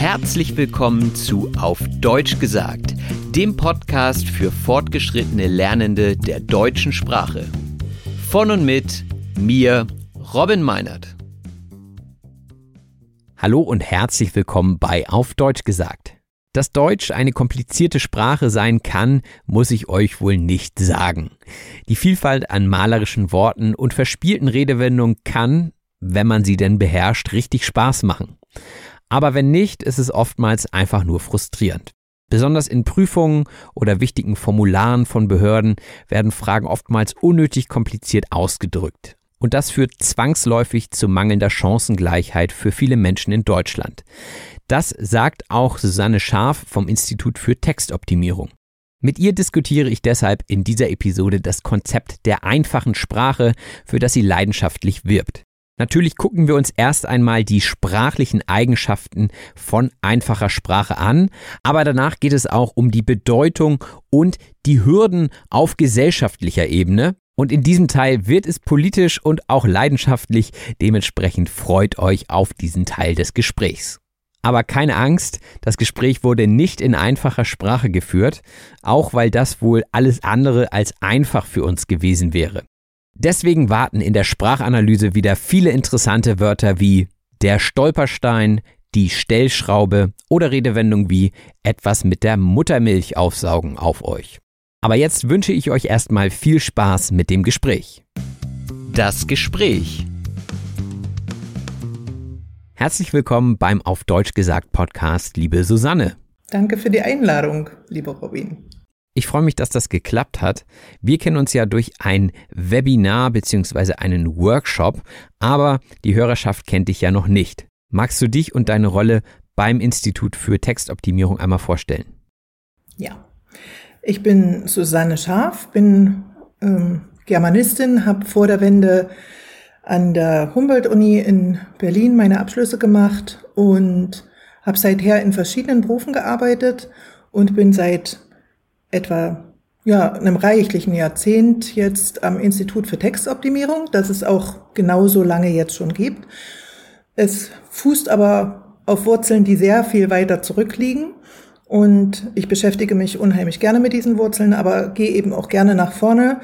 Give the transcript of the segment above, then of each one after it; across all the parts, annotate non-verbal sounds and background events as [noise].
Herzlich willkommen zu Auf Deutsch gesagt, dem Podcast für fortgeschrittene Lernende der deutschen Sprache. Von und mit mir, Robin Meinert. Hallo und herzlich willkommen bei Auf Deutsch gesagt. Dass Deutsch eine komplizierte Sprache sein kann, muss ich euch wohl nicht sagen. Die Vielfalt an malerischen Worten und verspielten Redewendungen kann, wenn man sie denn beherrscht, richtig Spaß machen. Aber wenn nicht, ist es oftmals einfach nur frustrierend. Besonders in Prüfungen oder wichtigen Formularen von Behörden werden Fragen oftmals unnötig kompliziert ausgedrückt. Und das führt zwangsläufig zu mangelnder Chancengleichheit für viele Menschen in Deutschland. Das sagt auch Susanne Scharf vom Institut für Textoptimierung. Mit ihr diskutiere ich deshalb in dieser Episode das Konzept der einfachen Sprache, für das sie leidenschaftlich wirbt. Natürlich gucken wir uns erst einmal die sprachlichen Eigenschaften von einfacher Sprache an, aber danach geht es auch um die Bedeutung und die Hürden auf gesellschaftlicher Ebene. Und in diesem Teil wird es politisch und auch leidenschaftlich, dementsprechend freut euch auf diesen Teil des Gesprächs. Aber keine Angst, das Gespräch wurde nicht in einfacher Sprache geführt, auch weil das wohl alles andere als einfach für uns gewesen wäre. Deswegen warten in der Sprachanalyse wieder viele interessante Wörter wie der Stolperstein, die Stellschraube oder Redewendungen wie etwas mit der Muttermilch aufsaugen auf euch. Aber jetzt wünsche ich euch erstmal viel Spaß mit dem Gespräch. Das Gespräch. Herzlich willkommen beim Auf Deutsch gesagt Podcast, liebe Susanne. Danke für die Einladung, lieber Robin. Ich freue mich, dass das geklappt hat. Wir kennen uns ja durch ein Webinar bzw. einen Workshop, aber die Hörerschaft kennt dich ja noch nicht. Magst du dich und deine Rolle beim Institut für Textoptimierung einmal vorstellen? Ja, ich bin Susanne Scharf, bin ähm, Germanistin, habe vor der Wende an der Humboldt-Uni in Berlin meine Abschlüsse gemacht und habe seither in verschiedenen Berufen gearbeitet und bin seit etwa ja, einem reichlichen Jahrzehnt jetzt am Institut für Textoptimierung, das es auch genauso lange jetzt schon gibt. Es fußt aber auf Wurzeln, die sehr viel weiter zurückliegen. Und ich beschäftige mich unheimlich gerne mit diesen Wurzeln, aber gehe eben auch gerne nach vorne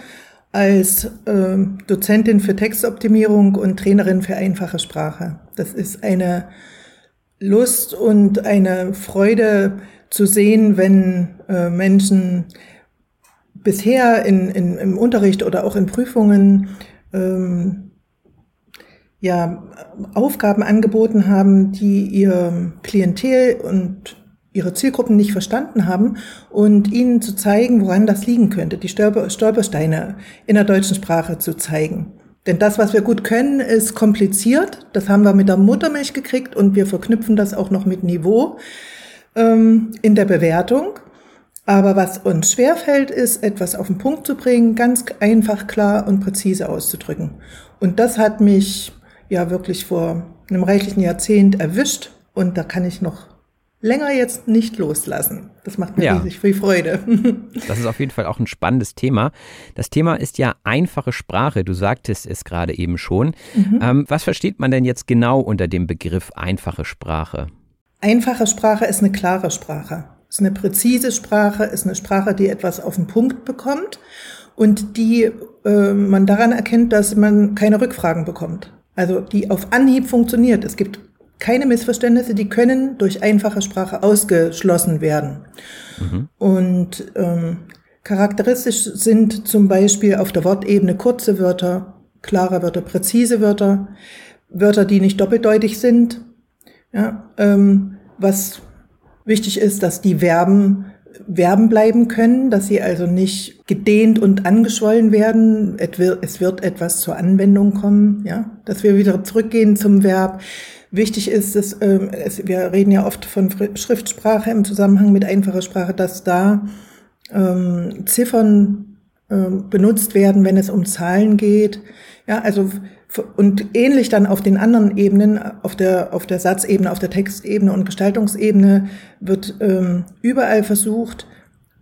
als äh, Dozentin für Textoptimierung und Trainerin für einfache Sprache. Das ist eine Lust und eine Freude, zu sehen, wenn äh, Menschen bisher in, in, im Unterricht oder auch in Prüfungen ähm, ja, Aufgaben angeboten haben, die ihr Klientel und ihre Zielgruppen nicht verstanden haben und ihnen zu zeigen, woran das liegen könnte, die Stolper, Stolpersteine in der deutschen Sprache zu zeigen. Denn das, was wir gut können, ist kompliziert. Das haben wir mit der Muttermilch gekriegt und wir verknüpfen das auch noch mit Niveau ähm, in der Bewertung. Aber was uns schwerfällt, ist, etwas auf den Punkt zu bringen, ganz einfach, klar und präzise auszudrücken. Und das hat mich ja wirklich vor einem reichlichen Jahrzehnt erwischt. Und da kann ich noch länger jetzt nicht loslassen. Das macht mir ja. riesig viel Freude. [laughs] das ist auf jeden Fall auch ein spannendes Thema. Das Thema ist ja einfache Sprache. Du sagtest es gerade eben schon. Mhm. Ähm, was versteht man denn jetzt genau unter dem Begriff einfache Sprache? Einfache Sprache ist eine klare Sprache. Ist eine präzise Sprache, ist eine Sprache, die etwas auf den Punkt bekommt und die äh, man daran erkennt, dass man keine Rückfragen bekommt. Also die auf Anhieb funktioniert. Es gibt keine Missverständnisse, die können durch einfache Sprache ausgeschlossen werden. Mhm. Und ähm, charakteristisch sind zum Beispiel auf der Wortebene kurze Wörter, klare Wörter, präzise Wörter, Wörter, die nicht doppeldeutig sind. Ja, ähm, was wichtig ist, dass die Verben Verben bleiben können, dass sie also nicht gedehnt und angeschwollen werden. Es wird etwas zur Anwendung kommen, ja, dass wir wieder zurückgehen zum Verb. Wichtig ist, dass ähm, es, wir reden ja oft von Schriftsprache im Zusammenhang mit einfacher Sprache, dass da ähm, Ziffern ähm, benutzt werden, wenn es um Zahlen geht. Ja, also und ähnlich dann auf den anderen Ebenen, auf der auf der Satzebene, auf der Textebene und Gestaltungsebene wird ähm, überall versucht,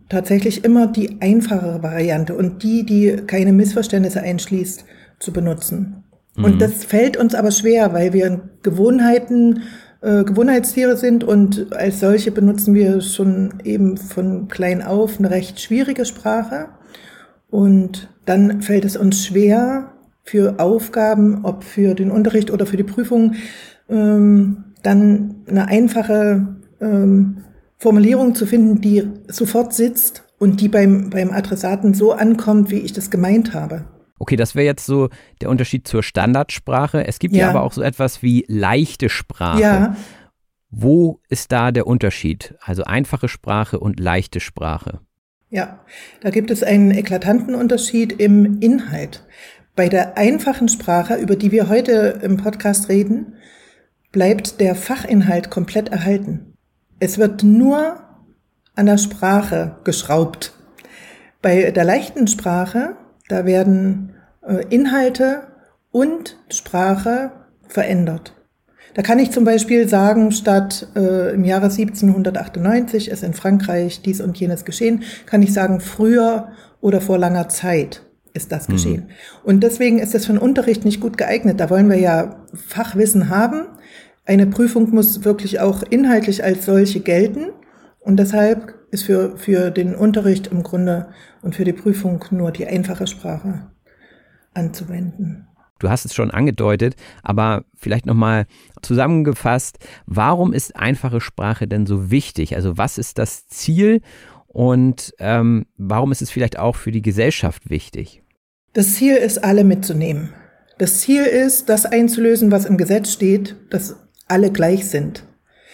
tatsächlich immer die einfachere Variante und die, die keine Missverständnisse einschließt, zu benutzen. Und mhm. das fällt uns aber schwer, weil wir Gewohnheiten, äh, Gewohnheitstiere sind und als solche benutzen wir schon eben von klein auf eine recht schwierige Sprache. Und dann fällt es uns schwer, für Aufgaben, ob für den Unterricht oder für die Prüfung, ähm, dann eine einfache ähm, Formulierung zu finden, die sofort sitzt und die beim, beim Adressaten so ankommt, wie ich das gemeint habe. Okay, das wäre jetzt so der Unterschied zur Standardsprache. Es gibt ja. ja aber auch so etwas wie leichte Sprache. Ja. Wo ist da der Unterschied? Also einfache Sprache und leichte Sprache. Ja, da gibt es einen eklatanten Unterschied im Inhalt. Bei der einfachen Sprache, über die wir heute im Podcast reden, bleibt der Fachinhalt komplett erhalten. Es wird nur an der Sprache geschraubt. Bei der leichten Sprache da werden äh, Inhalte und Sprache verändert. Da kann ich zum Beispiel sagen, statt äh, im Jahre 1798 ist in Frankreich dies und jenes geschehen, kann ich sagen, früher oder vor langer Zeit ist das mhm. geschehen. Und deswegen ist das für den Unterricht nicht gut geeignet. Da wollen wir ja Fachwissen haben. Eine Prüfung muss wirklich auch inhaltlich als solche gelten. Und deshalb ist für, für den Unterricht im Grunde und für die Prüfung nur die einfache Sprache anzuwenden. Du hast es schon angedeutet, aber vielleicht nochmal zusammengefasst, warum ist einfache Sprache denn so wichtig? Also was ist das Ziel und ähm, warum ist es vielleicht auch für die Gesellschaft wichtig? Das Ziel ist, alle mitzunehmen. Das Ziel ist, das einzulösen, was im Gesetz steht, dass alle gleich sind.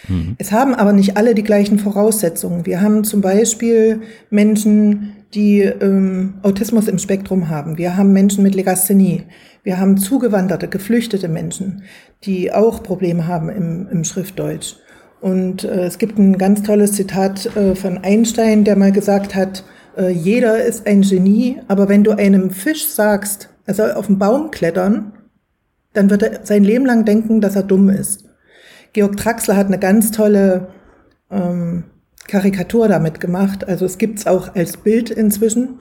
Mhm. Es haben aber nicht alle die gleichen Voraussetzungen. Wir haben zum Beispiel Menschen, die ähm, Autismus im Spektrum haben. Wir haben Menschen mit Legasthenie. Wir haben zugewanderte, geflüchtete Menschen, die auch Probleme haben im, im Schriftdeutsch. Und äh, es gibt ein ganz tolles Zitat äh, von Einstein, der mal gesagt hat, äh, jeder ist ein Genie, aber wenn du einem Fisch sagst, er soll auf den Baum klettern, dann wird er sein Leben lang denken, dass er dumm ist. Georg Traxler hat eine ganz tolle ähm, Karikatur damit gemacht. Also es gibt's auch als Bild inzwischen.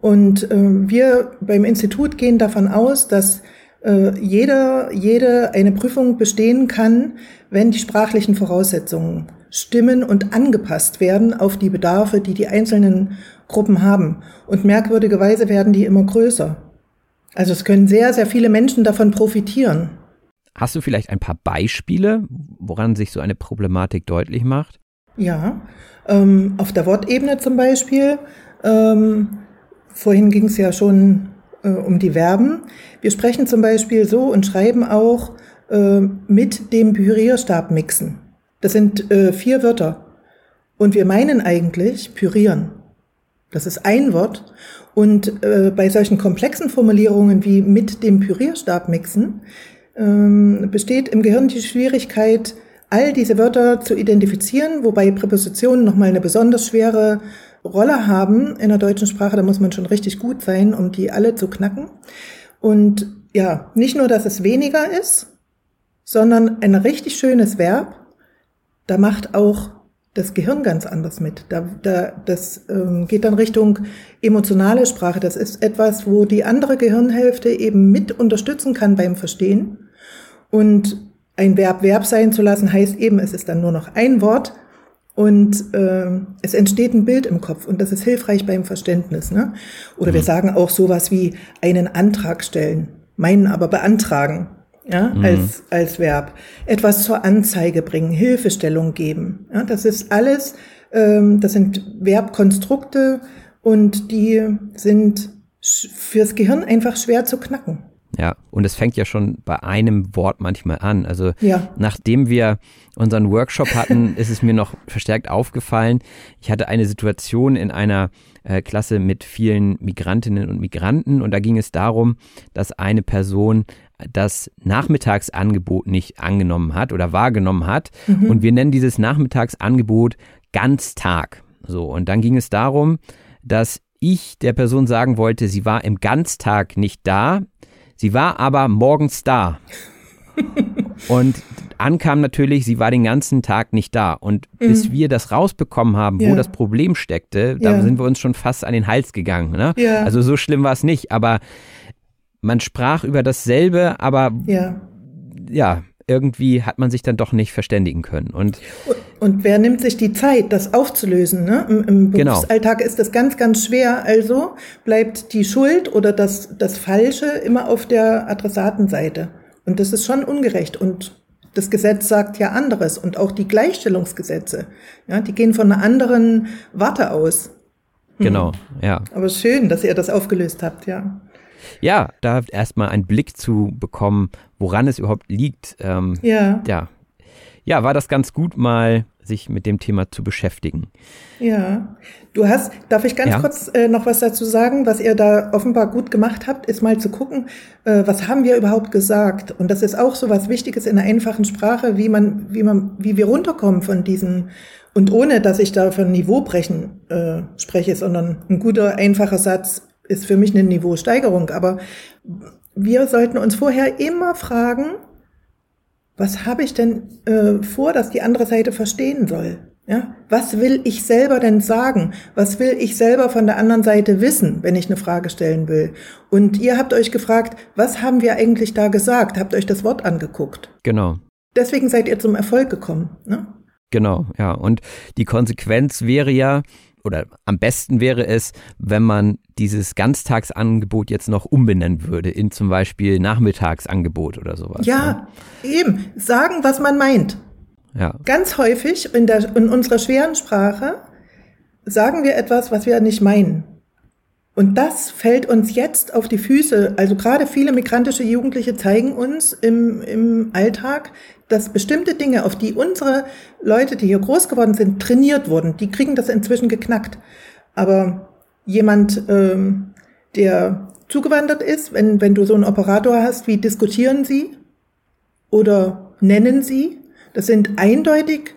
Und äh, wir beim Institut gehen davon aus, dass äh, jeder, jede eine Prüfung bestehen kann, wenn die sprachlichen Voraussetzungen stimmen und angepasst werden auf die Bedarfe, die die einzelnen Gruppen haben. Und merkwürdigerweise werden die immer größer. Also es können sehr, sehr viele Menschen davon profitieren. Hast du vielleicht ein paar Beispiele, woran sich so eine Problematik deutlich macht? Ja, ähm, auf der Wortebene zum Beispiel. Ähm, vorhin ging es ja schon äh, um die Verben. Wir sprechen zum Beispiel so und schreiben auch äh, mit dem Pürierstab mixen. Das sind äh, vier Wörter. Und wir meinen eigentlich pürieren. Das ist ein Wort. Und äh, bei solchen komplexen Formulierungen wie mit dem Pürierstab mixen ähm, besteht im Gehirn die Schwierigkeit, all diese Wörter zu identifizieren, wobei Präpositionen nochmal eine besonders schwere Rolle haben in der deutschen Sprache, da muss man schon richtig gut sein, um die alle zu knacken. Und ja, nicht nur, dass es weniger ist, sondern ein richtig schönes Verb, da macht auch das Gehirn ganz anders mit. Da, da, das ähm, geht dann Richtung emotionale Sprache. Das ist etwas, wo die andere Gehirnhälfte eben mit unterstützen kann beim Verstehen. Und ein Verb Verb sein zu lassen, heißt eben, es ist dann nur noch ein Wort und äh, es entsteht ein Bild im Kopf und das ist hilfreich beim Verständnis. Ne? Oder mhm. wir sagen auch sowas wie einen Antrag stellen, meinen aber beantragen ja, mhm. als, als Verb. Etwas zur Anzeige bringen, Hilfestellung geben. Ja, das ist alles, ähm, das sind Verbkonstrukte und die sind fürs Gehirn einfach schwer zu knacken. Ja, und es fängt ja schon bei einem Wort manchmal an. Also ja. nachdem wir unseren Workshop hatten, [laughs] ist es mir noch verstärkt aufgefallen. Ich hatte eine Situation in einer äh, Klasse mit vielen Migrantinnen und Migranten und da ging es darum, dass eine Person das Nachmittagsangebot nicht angenommen hat oder wahrgenommen hat. Mhm. Und wir nennen dieses Nachmittagsangebot Ganztag. So, und dann ging es darum, dass ich der Person sagen wollte, sie war im Ganztag nicht da, sie war aber morgens da. [laughs] und ankam natürlich, sie war den ganzen Tag nicht da. Und mhm. bis wir das rausbekommen haben, wo ja. das Problem steckte, da ja. sind wir uns schon fast an den Hals gegangen. Ne? Ja. Also so schlimm war es nicht, aber man sprach über dasselbe, aber ja. ja, irgendwie hat man sich dann doch nicht verständigen können. Und, und wer nimmt sich die Zeit, das aufzulösen? Ne? Im, im genau. Berufsalltag ist das ganz, ganz schwer. Also bleibt die Schuld oder das, das Falsche immer auf der Adressatenseite. Und das ist schon ungerecht. Und das Gesetz sagt ja anderes. Und auch die Gleichstellungsgesetze, ja, die gehen von einer anderen Warte aus. Genau, ja. Aber schön, dass ihr das aufgelöst habt, ja. Ja, da erstmal einen Blick zu bekommen, woran es überhaupt liegt. Ähm, ja. ja. Ja, war das ganz gut, mal sich mit dem Thema zu beschäftigen. Ja, du hast, darf ich ganz ja. kurz äh, noch was dazu sagen? Was ihr da offenbar gut gemacht habt, ist mal zu gucken, äh, was haben wir überhaupt gesagt? Und das ist auch so was Wichtiges in der einfachen Sprache, wie man, wie man, wie wir runterkommen von diesen und ohne, dass ich da von Niveaubrechen äh, spreche, sondern ein guter, einfacher Satz ist für mich eine Niveausteigerung. Aber wir sollten uns vorher immer fragen, was habe ich denn äh, vor, dass die andere Seite verstehen soll? Ja, was will ich selber denn sagen? Was will ich selber von der anderen Seite wissen, wenn ich eine Frage stellen will? Und ihr habt euch gefragt, was haben wir eigentlich da gesagt? Habt euch das Wort angeguckt? Genau. Deswegen seid ihr zum Erfolg gekommen. Ne? Genau, ja. Und die Konsequenz wäre ja, oder am besten wäre es, wenn man dieses Ganztagsangebot jetzt noch umbenennen würde in zum Beispiel Nachmittagsangebot oder sowas. Ja, ne? eben. Sagen, was man meint. Ja. Ganz häufig in, der, in unserer schweren Sprache sagen wir etwas, was wir nicht meinen. Und das fällt uns jetzt auf die Füße. Also gerade viele migrantische Jugendliche zeigen uns im, im Alltag, dass bestimmte Dinge, auf die unsere Leute, die hier groß geworden sind, trainiert wurden, die kriegen das inzwischen geknackt. Aber jemand, ähm, der zugewandert ist, wenn, wenn du so einen Operator hast, wie diskutieren sie oder nennen sie, das sind eindeutig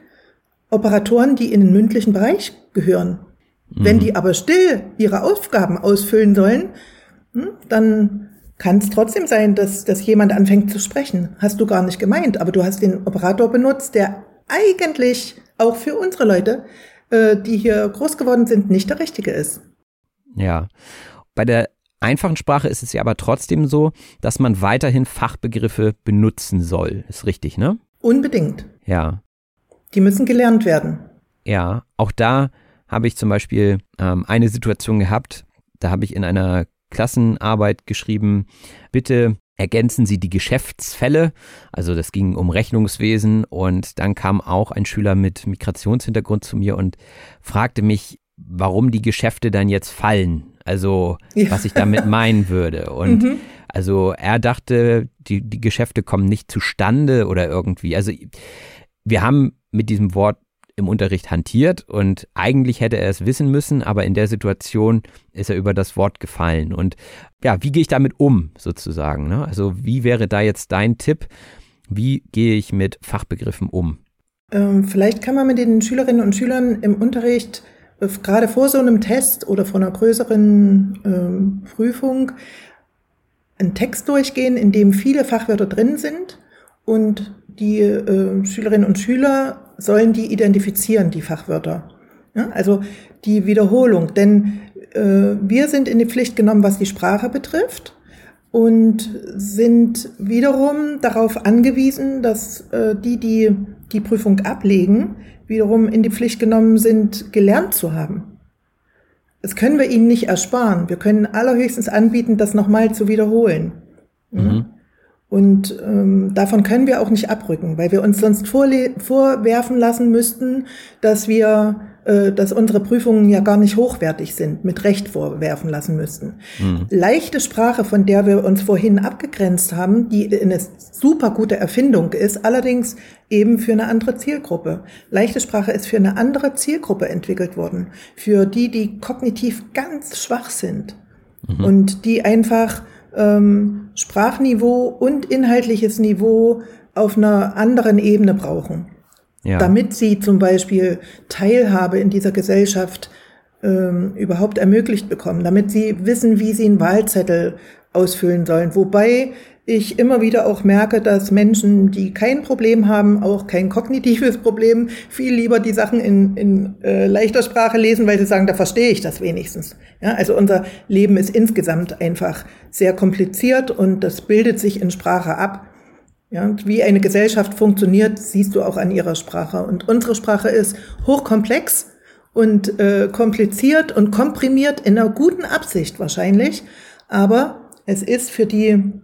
Operatoren, die in den mündlichen Bereich gehören. Mhm. Wenn die aber still ihre Aufgaben ausfüllen sollen, hm, dann kann es trotzdem sein, dass, dass jemand anfängt zu sprechen. Hast du gar nicht gemeint, aber du hast den Operator benutzt, der eigentlich auch für unsere Leute, äh, die hier groß geworden sind, nicht der richtige ist. Ja. Bei der einfachen Sprache ist es ja aber trotzdem so, dass man weiterhin Fachbegriffe benutzen soll. Ist richtig, ne? Unbedingt. Ja. Die müssen gelernt werden. Ja, auch da habe ich zum Beispiel ähm, eine Situation gehabt, da habe ich in einer Klassenarbeit geschrieben, bitte ergänzen Sie die Geschäftsfälle. Also das ging um Rechnungswesen und dann kam auch ein Schüler mit Migrationshintergrund zu mir und fragte mich, warum die Geschäfte dann jetzt fallen. Also ja. was ich damit meinen würde. Und mhm. also er dachte, die, die Geschäfte kommen nicht zustande oder irgendwie. Also wir haben mit diesem Wort im Unterricht hantiert und eigentlich hätte er es wissen müssen, aber in der Situation ist er über das Wort gefallen. Und ja, wie gehe ich damit um sozusagen? Ne? Also wie wäre da jetzt dein Tipp? Wie gehe ich mit Fachbegriffen um? Ähm, vielleicht kann man mit den Schülerinnen und Schülern im Unterricht gerade vor so einem Test oder vor einer größeren ähm, Prüfung einen Text durchgehen, in dem viele Fachwörter drin sind und die äh, Schülerinnen und Schüler sollen die identifizieren, die Fachwörter. Ja, also die Wiederholung, denn äh, wir sind in die Pflicht genommen, was die Sprache betrifft und sind wiederum darauf angewiesen, dass äh, die, die die Prüfung ablegen, wiederum in die Pflicht genommen sind, gelernt zu haben. Das können wir ihnen nicht ersparen. Wir können allerhöchstens anbieten, das nochmal zu wiederholen. Mhm. Und ähm, davon können wir auch nicht abrücken, weil wir uns sonst vorwerfen lassen müssten, dass wir äh, dass unsere Prüfungen ja gar nicht hochwertig sind, mit Recht vorwerfen lassen müssten. Mhm. Leichte Sprache, von der wir uns vorhin abgegrenzt haben, die eine super gute Erfindung ist, allerdings eben für eine andere Zielgruppe. Leichte Sprache ist für eine andere Zielgruppe entwickelt worden, für die, die kognitiv ganz schwach sind mhm. und die einfach ähm, Sprachniveau und inhaltliches Niveau auf einer anderen Ebene brauchen ja. damit sie zum Beispiel Teilhabe in dieser Gesellschaft ähm, überhaupt ermöglicht bekommen, damit sie wissen, wie sie einen Wahlzettel ausfüllen sollen. Wobei ich immer wieder auch merke, dass Menschen, die kein Problem haben, auch kein kognitives Problem, viel lieber die Sachen in, in äh, leichter Sprache lesen, weil sie sagen, da verstehe ich das wenigstens. Ja, also unser Leben ist insgesamt einfach sehr kompliziert und das bildet sich in Sprache ab. Ja, wie eine Gesellschaft funktioniert, siehst du auch an ihrer Sprache. Und unsere Sprache ist hochkomplex und äh, kompliziert und komprimiert in einer guten Absicht wahrscheinlich. Aber es ist für die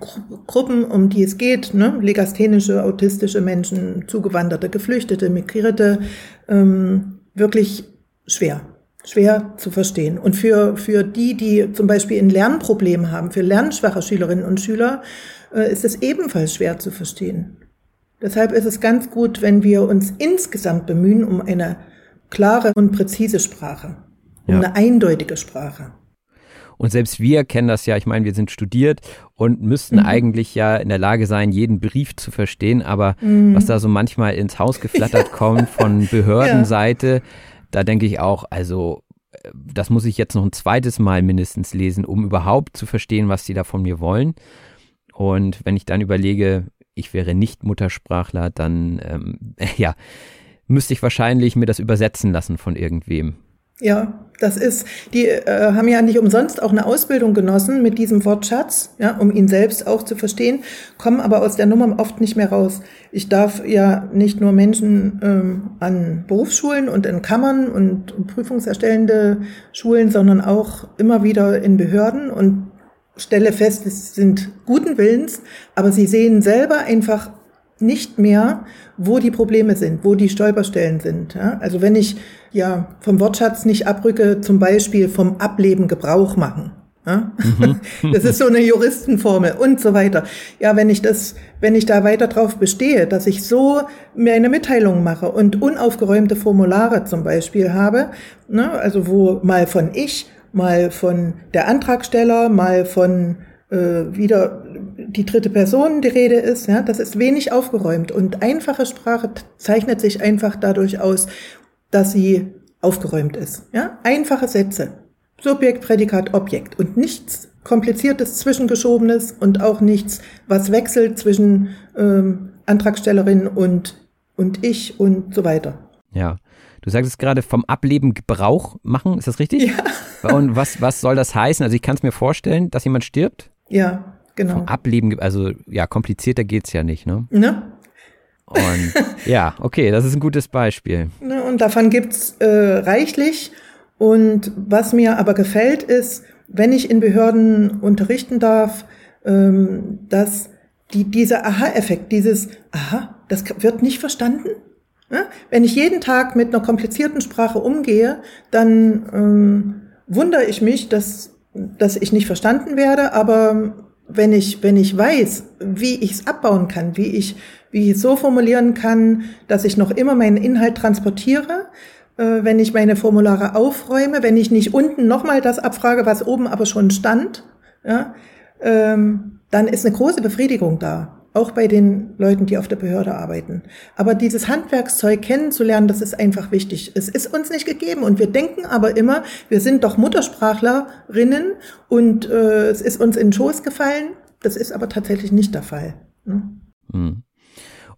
Gruppen, um die es geht, ne, legasthenische, autistische Menschen, Zugewanderte, Geflüchtete, Migrierte, ähm, wirklich schwer schwer zu verstehen. Und für, für die, die zum Beispiel ein Lernproblem haben, für lernschwache Schülerinnen und Schüler, äh, ist es ebenfalls schwer zu verstehen. Deshalb ist es ganz gut, wenn wir uns insgesamt bemühen um eine klare und präzise Sprache, um ja. eine eindeutige Sprache. Und selbst wir kennen das ja, ich meine, wir sind studiert und müssten mhm. eigentlich ja in der Lage sein, jeden Brief zu verstehen, aber mhm. was da so manchmal ins Haus geflattert [laughs] kommt von Behördenseite, ja. da denke ich auch, also äh, das muss ich jetzt noch ein zweites Mal mindestens lesen, um überhaupt zu verstehen, was die da von mir wollen. Und wenn ich dann überlege, ich wäre nicht Muttersprachler, dann ähm, [laughs] ja, müsste ich wahrscheinlich mir das übersetzen lassen von irgendwem. Ja, das ist, die äh, haben ja nicht umsonst auch eine Ausbildung genossen mit diesem Wortschatz, ja, um ihn selbst auch zu verstehen, kommen aber aus der Nummer oft nicht mehr raus. Ich darf ja nicht nur Menschen ähm, an Berufsschulen und in Kammern und prüfungserstellende Schulen, sondern auch immer wieder in Behörden und stelle fest, es sind guten Willens, aber sie sehen selber einfach nicht mehr, wo die Probleme sind, wo die Stolperstellen sind. Ja? Also wenn ich ja vom Wortschatz nicht abrücke, zum Beispiel vom Ableben Gebrauch machen. Ja? Mhm. [laughs] Das ist so eine Juristenformel und so weiter. Ja, wenn ich das, wenn ich da weiter drauf bestehe, dass ich so mir eine Mitteilung mache und unaufgeräumte Formulare zum Beispiel habe, ne, also wo mal von ich mal von der Antragsteller, mal von wieder die dritte Person die Rede ist. Ja, das ist wenig aufgeräumt und einfache Sprache zeichnet sich einfach dadurch aus, dass sie aufgeräumt ist. Ja, einfache Sätze, Subjekt, Prädikat, Objekt und nichts kompliziertes Zwischengeschobenes und auch nichts, was wechselt zwischen ähm, Antragstellerin und und ich und so weiter. Ja. Du sagst es gerade vom Ableben Gebrauch machen, ist das richtig? Ja. Und was, was soll das heißen? Also ich kann es mir vorstellen, dass jemand stirbt. Ja, genau. Vom Ableben, also ja, komplizierter geht es ja nicht, ne? Ne? Und [laughs] ja, okay, das ist ein gutes Beispiel. Ne, und davon gibt's äh, reichlich. Und was mir aber gefällt, ist, wenn ich in Behörden unterrichten darf, ähm, dass die, dieser Aha-Effekt, dieses Aha, das wird nicht verstanden, wenn ich jeden Tag mit einer komplizierten Sprache umgehe, dann ähm, wundere ich mich, dass, dass ich nicht verstanden werde, aber wenn ich, wenn ich weiß, wie ich es abbauen kann, wie ich, wie ich es so formulieren kann, dass ich noch immer meinen Inhalt transportiere, äh, wenn ich meine Formulare aufräume, wenn ich nicht unten nochmal das abfrage, was oben aber schon stand, ja, ähm, dann ist eine große Befriedigung da. Auch bei den Leuten, die auf der Behörde arbeiten. Aber dieses Handwerkszeug kennenzulernen, das ist einfach wichtig. Es ist uns nicht gegeben und wir denken aber immer, wir sind doch Muttersprachlerinnen und äh, es ist uns in den Schoß gefallen. Das ist aber tatsächlich nicht der Fall. Ne?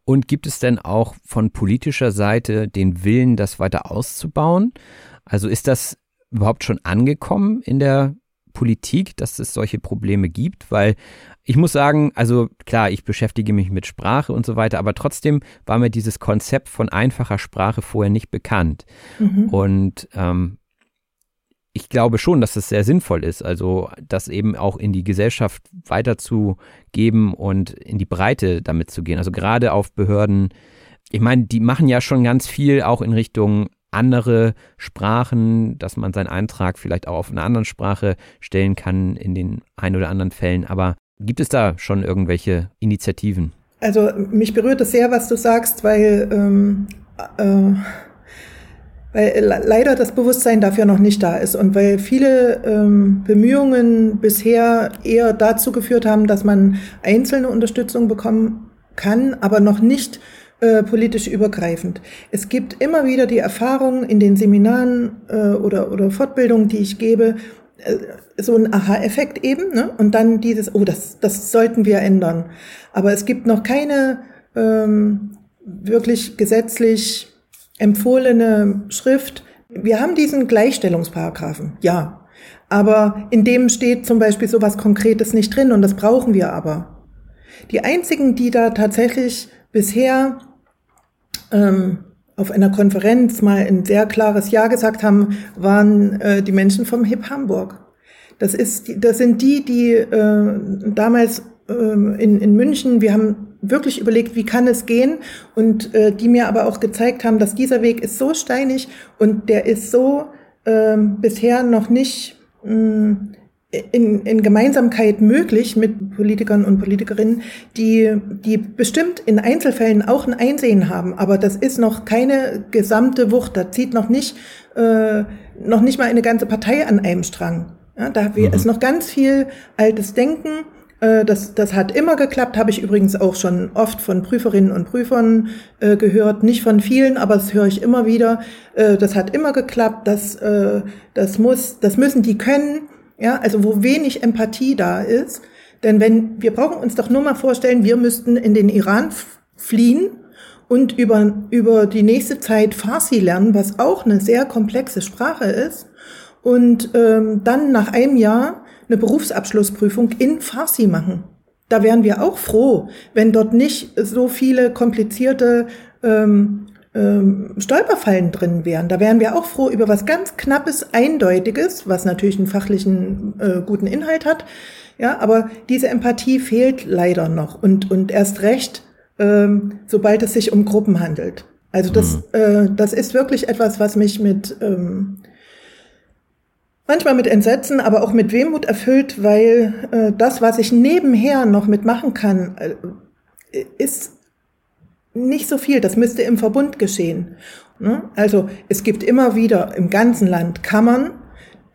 Und gibt es denn auch von politischer Seite den Willen, das weiter auszubauen? Also ist das überhaupt schon angekommen in der Politik, dass es solche Probleme gibt? Weil ich muss sagen, also klar, ich beschäftige mich mit Sprache und so weiter, aber trotzdem war mir dieses Konzept von einfacher Sprache vorher nicht bekannt. Mhm. Und ähm, ich glaube schon, dass es sehr sinnvoll ist, also das eben auch in die Gesellschaft weiterzugeben und in die Breite damit zu gehen. Also gerade auf Behörden, ich meine, die machen ja schon ganz viel auch in Richtung andere Sprachen, dass man seinen Eintrag vielleicht auch auf einer anderen Sprache stellen kann in den ein oder anderen Fällen. Aber gibt es da schon irgendwelche Initiativen? Also mich berührt es sehr, was du sagst, weil ähm, äh, weil leider das Bewusstsein dafür noch nicht da ist und weil viele ähm, Bemühungen bisher eher dazu geführt haben, dass man einzelne Unterstützung bekommen kann, aber noch nicht äh, politisch übergreifend. Es gibt immer wieder die Erfahrung in den Seminaren äh, oder, oder Fortbildungen, die ich gebe, so ein Aha-Effekt eben, ne? und dann dieses, oh, das, das sollten wir ändern. Aber es gibt noch keine ähm, wirklich gesetzlich empfohlene Schrift. Wir haben diesen Gleichstellungsparagraphen, ja. Aber in dem steht zum Beispiel so was Konkretes nicht drin und das brauchen wir aber. Die einzigen, die da tatsächlich bisher ähm, auf einer Konferenz mal ein sehr klares Ja gesagt haben, waren äh, die Menschen vom HIP Hamburg. Das, ist, das sind die, die äh, damals äh, in, in München, wir haben wirklich überlegt, wie kann es gehen und äh, die mir aber auch gezeigt haben, dass dieser Weg ist so steinig und der ist so äh, bisher noch nicht mh, in, in Gemeinsamkeit möglich mit Politikern und Politikerinnen, die, die bestimmt in Einzelfällen auch ein Einsehen haben, aber das ist noch keine gesamte Wucht, da zieht noch nicht, äh, noch nicht mal eine ganze Partei an einem Strang. Ja, da mhm. ist noch ganz viel altes Denken, äh, das, das hat immer geklappt, habe ich übrigens auch schon oft von Prüferinnen und Prüfern äh, gehört. Nicht von vielen, aber das höre ich immer wieder. Äh, das hat immer geklappt, das, äh, das, muss, das müssen die können. Ja, also wo wenig Empathie da ist. Denn wenn, wir brauchen uns doch nur mal vorstellen, wir müssten in den Iran fliehen und über, über die nächste Zeit Farsi lernen, was auch eine sehr komplexe Sprache ist. Und ähm, dann nach einem Jahr eine Berufsabschlussprüfung in Farsi machen. Da wären wir auch froh, wenn dort nicht so viele komplizierte ähm, ähm, Stolperfallen drin wären. Da wären wir auch froh über was ganz Knappes, Eindeutiges, was natürlich einen fachlichen äh, guten Inhalt hat. Ja, aber diese Empathie fehlt leider noch und, und erst recht, ähm, sobald es sich um Gruppen handelt. Also das, mhm. äh, das ist wirklich etwas, was mich mit ähm, manchmal mit Entsetzen, aber auch mit Wehmut erfüllt, weil äh, das, was ich nebenher noch mitmachen kann, äh, ist nicht so viel. Das müsste im Verbund geschehen. Ne? Also es gibt immer wieder im ganzen Land Kammern,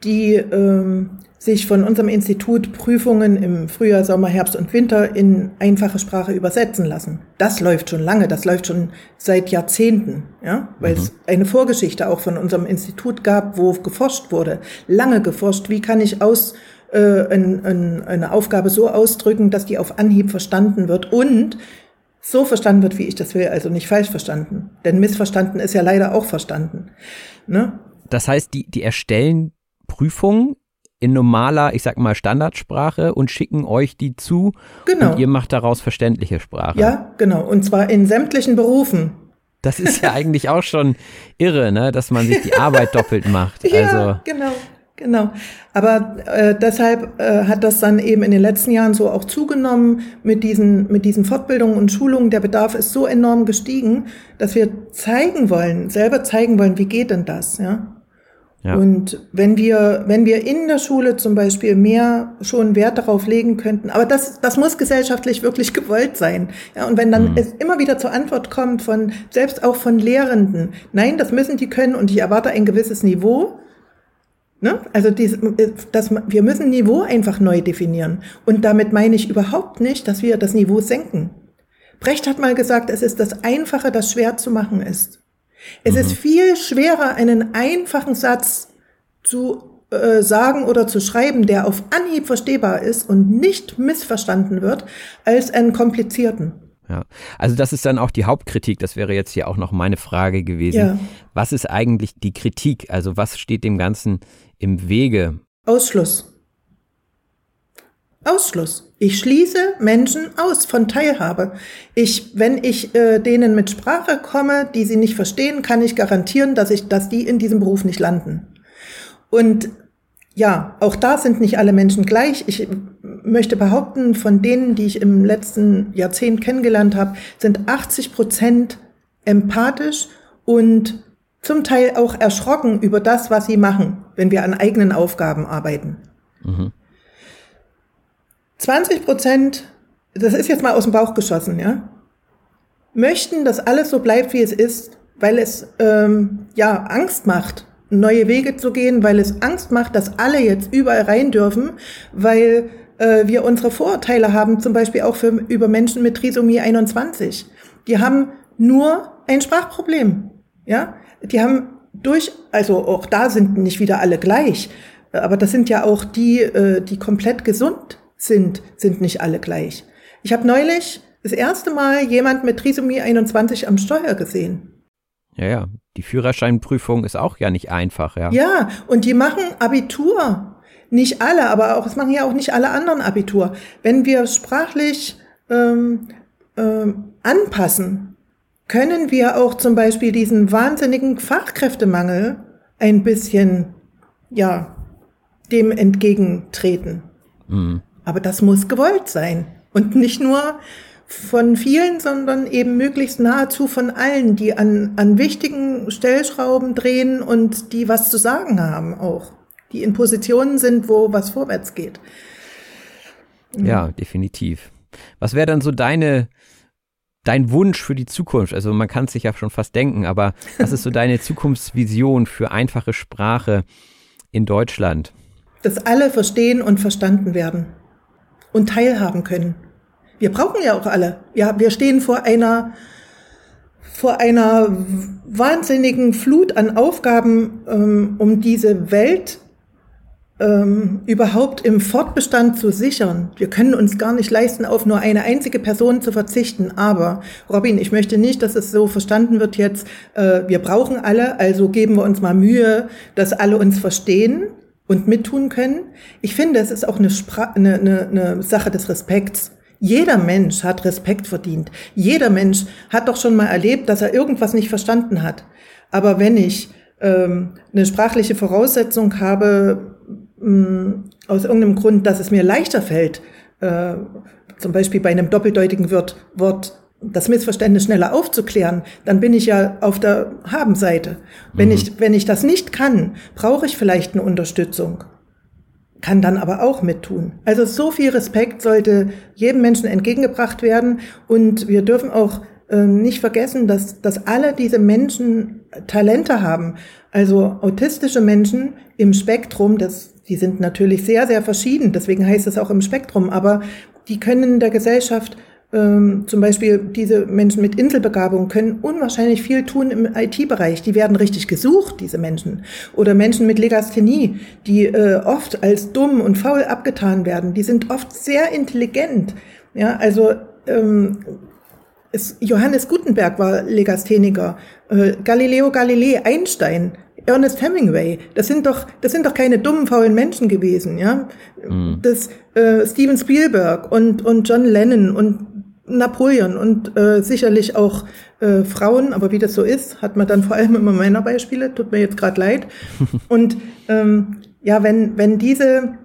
die ähm, sich von unserem Institut Prüfungen im Frühjahr, Sommer, Herbst und Winter in einfache Sprache übersetzen lassen. Das läuft schon lange, das läuft schon seit Jahrzehnten, ja, weil mhm. es eine Vorgeschichte auch von unserem Institut gab, wo geforscht wurde, lange geforscht, wie kann ich aus äh, ein, ein, eine Aufgabe so ausdrücken, dass die auf Anhieb verstanden wird und so verstanden wird, wie ich das will, also nicht falsch verstanden. Denn missverstanden ist ja leider auch verstanden. Ne? Das heißt, die, die erstellen Prüfungen in normaler, ich sag mal, Standardsprache und schicken euch die zu. Genau. Und ihr macht daraus verständliche Sprache. Ja, genau. Und zwar in sämtlichen Berufen. Das ist ja [laughs] eigentlich auch schon irre, ne, dass man sich die Arbeit doppelt macht. Ja, also. genau. Genau. Aber äh, deshalb äh, hat das dann eben in den letzten Jahren so auch zugenommen mit diesen, mit diesen Fortbildungen und Schulungen. Der Bedarf ist so enorm gestiegen, dass wir zeigen wollen, selber zeigen wollen, wie geht denn das, ja? Ja. Und wenn wir, wenn wir in der Schule zum Beispiel mehr schon Wert darauf legen könnten, aber das, das muss gesellschaftlich wirklich [laughs] gewollt sein. Ja, und wenn dann mhm. es immer wieder zur Antwort kommt von, selbst auch von Lehrenden, nein, das müssen die können und ich erwarte ein gewisses Niveau, Ne? Also dies, das, wir müssen Niveau einfach neu definieren. Und damit meine ich überhaupt nicht, dass wir das Niveau senken. Brecht hat mal gesagt, es ist das Einfache, das schwer zu machen ist. Es mhm. ist viel schwerer, einen einfachen Satz zu äh, sagen oder zu schreiben, der auf Anhieb verstehbar ist und nicht missverstanden wird, als einen komplizierten. Ja, also das ist dann auch die Hauptkritik. Das wäre jetzt hier auch noch meine Frage gewesen. Ja. Was ist eigentlich die Kritik? Also was steht dem Ganzen im Wege? Ausschluss. Ausschluss. Ich schließe Menschen aus von Teilhabe. Ich, wenn ich äh, denen mit Sprache komme, die sie nicht verstehen, kann ich garantieren, dass ich, dass die in diesem Beruf nicht landen. Und ja, auch da sind nicht alle Menschen gleich. Ich möchte behaupten, von denen, die ich im letzten Jahrzehnt kennengelernt habe, sind 80 Prozent empathisch und zum Teil auch erschrocken über das, was sie machen, wenn wir an eigenen Aufgaben arbeiten. Mhm. 20 Prozent, das ist jetzt mal aus dem Bauch geschossen, ja, möchten, dass alles so bleibt, wie es ist, weil es ähm, ja Angst macht neue Wege zu gehen, weil es Angst macht, dass alle jetzt überall rein dürfen, weil äh, wir unsere Vorurteile haben, zum Beispiel auch für, über Menschen mit Trisomie 21. Die haben nur ein Sprachproblem. Ja, die haben durch, also auch da sind nicht wieder alle gleich, aber das sind ja auch die, äh, die komplett gesund sind, sind nicht alle gleich. Ich habe neulich das erste Mal jemand mit Trisomie 21 am Steuer gesehen. Ja, ja. Die Führerscheinprüfung ist auch ja nicht einfach, ja. Ja, und die machen Abitur. Nicht alle, aber auch, es machen ja auch nicht alle anderen Abitur. Wenn wir sprachlich ähm, ähm, anpassen, können wir auch zum Beispiel diesen wahnsinnigen Fachkräftemangel ein bisschen, ja, dem entgegentreten. Mhm. Aber das muss gewollt sein und nicht nur von vielen, sondern eben möglichst nahezu von allen, die an, an wichtigen Stellschrauben drehen und die was zu sagen haben auch. Die in Positionen sind, wo was vorwärts geht. Ja, definitiv. Was wäre dann so deine, dein Wunsch für die Zukunft? Also man kann es sich ja schon fast denken, aber was ist so [laughs] deine Zukunftsvision für einfache Sprache in Deutschland? Dass alle verstehen und verstanden werden und teilhaben können wir brauchen ja auch alle. Ja, wir stehen vor einer, vor einer wahnsinnigen Flut an Aufgaben, ähm, um diese Welt ähm, überhaupt im Fortbestand zu sichern. Wir können uns gar nicht leisten, auf nur eine einzige Person zu verzichten. Aber, Robin, ich möchte nicht, dass es so verstanden wird jetzt, äh, wir brauchen alle, also geben wir uns mal Mühe, dass alle uns verstehen und mittun können. Ich finde, es ist auch eine, Spra eine, eine, eine Sache des Respekts. Jeder Mensch hat Respekt verdient. Jeder Mensch hat doch schon mal erlebt, dass er irgendwas nicht verstanden hat. Aber wenn ich ähm, eine sprachliche Voraussetzung habe, mh, mm, aus irgendeinem Grund, dass es mir leichter fällt, äh, zum Beispiel bei einem doppeldeutigen Wort, Wort das Missverständnis schneller aufzuklären, dann bin ich ja auf der Habenseite. Wenn mhm. ich, wenn ich das nicht kann, brauche ich vielleicht eine Unterstützung kann dann aber auch mittun. Also so viel Respekt sollte jedem Menschen entgegengebracht werden und wir dürfen auch äh, nicht vergessen, dass, dass alle diese Menschen Talente haben. Also autistische Menschen im Spektrum, das, die sind natürlich sehr, sehr verschieden, deswegen heißt es auch im Spektrum, aber die können der Gesellschaft ähm, zum Beispiel diese Menschen mit Inselbegabung können unwahrscheinlich viel tun im IT-Bereich. Die werden richtig gesucht, diese Menschen. Oder Menschen mit Legasthenie, die äh, oft als dumm und faul abgetan werden. Die sind oft sehr intelligent. Ja, also ähm, es, Johannes Gutenberg war Legastheniker, äh, Galileo Galilei, Einstein, Ernest Hemingway, das sind doch, das sind doch keine dummen, faulen Menschen gewesen, ja. Mhm. Das, äh, Steven Spielberg und, und John Lennon und Napoleon und äh, sicherlich auch äh, Frauen, aber wie das so ist, hat man dann vor allem immer Männerbeispiele, tut mir jetzt gerade leid. [laughs] und ähm, ja, wenn, wenn diese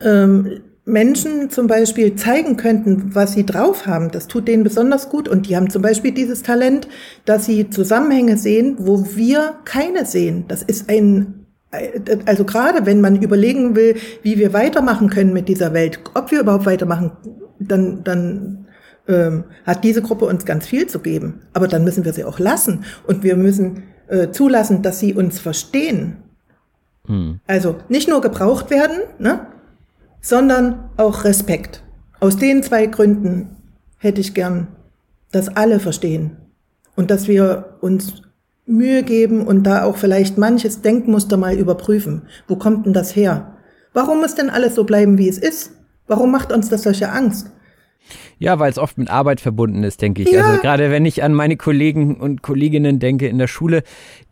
ähm, Menschen zum Beispiel zeigen könnten, was sie drauf haben, das tut denen besonders gut. Und die haben zum Beispiel dieses Talent, dass sie Zusammenhänge sehen, wo wir keine sehen. Das ist ein, also gerade wenn man überlegen will, wie wir weitermachen können mit dieser Welt, ob wir überhaupt weitermachen, dann, dann ähm, hat diese Gruppe uns ganz viel zu geben. Aber dann müssen wir sie auch lassen und wir müssen äh, zulassen, dass sie uns verstehen. Hm. Also nicht nur gebraucht werden, ne, sondern auch Respekt. Aus den zwei Gründen hätte ich gern dass alle verstehen und dass wir uns Mühe geben und da auch vielleicht manches Denkmuster mal überprüfen. Wo kommt denn das her? Warum muss denn alles so bleiben, wie es ist? Warum macht uns das solche Angst? Ja, weil es oft mit Arbeit verbunden ist, denke ich. Ja. Also gerade wenn ich an meine Kollegen und Kolleginnen denke in der Schule,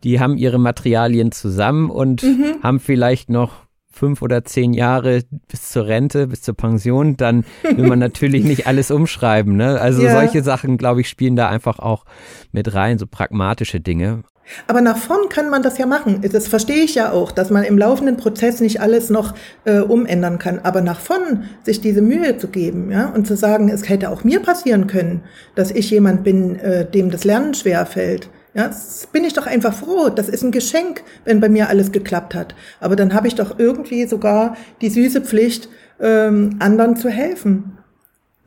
die haben ihre Materialien zusammen und Mhm. haben vielleicht noch fünf oder zehn Jahre bis zur Rente, bis zur Pension, dann will man natürlich nicht alles umschreiben. Ne? Also Ja. solche Sachen, glaube ich, spielen da einfach auch mit rein, so pragmatische Dinge. Aber nach vorn kann man das ja machen. Das verstehe ich ja auch, dass man im laufenden Prozess nicht alles noch äh, umändern kann. Aber nach vorn sich diese Mühe zu geben, ja, und zu sagen, es hätte auch mir passieren können, dass ich jemand bin, äh, dem das Lernen schwer fällt. Ja, das bin ich doch einfach froh. Das ist ein Geschenk, wenn bei mir alles geklappt hat. Aber dann habe ich doch irgendwie sogar die süße Pflicht, ähm, anderen zu helfen.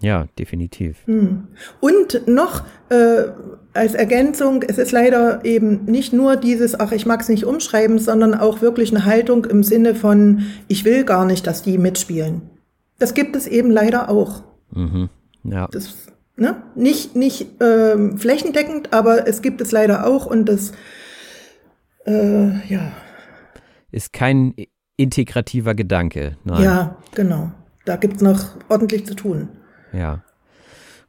Ja, definitiv. Und noch äh, als Ergänzung, es ist leider eben nicht nur dieses, ach, ich mag es nicht umschreiben, sondern auch wirklich eine Haltung im Sinne von, ich will gar nicht, dass die mitspielen. Das gibt es eben leider auch. Ja. Das, ne? Nicht, nicht ähm, flächendeckend, aber es gibt es leider auch und das, äh, ja, Ist kein integrativer Gedanke. Nein. ja, genau. Da gibt's noch ordentlich zu tun. Ja.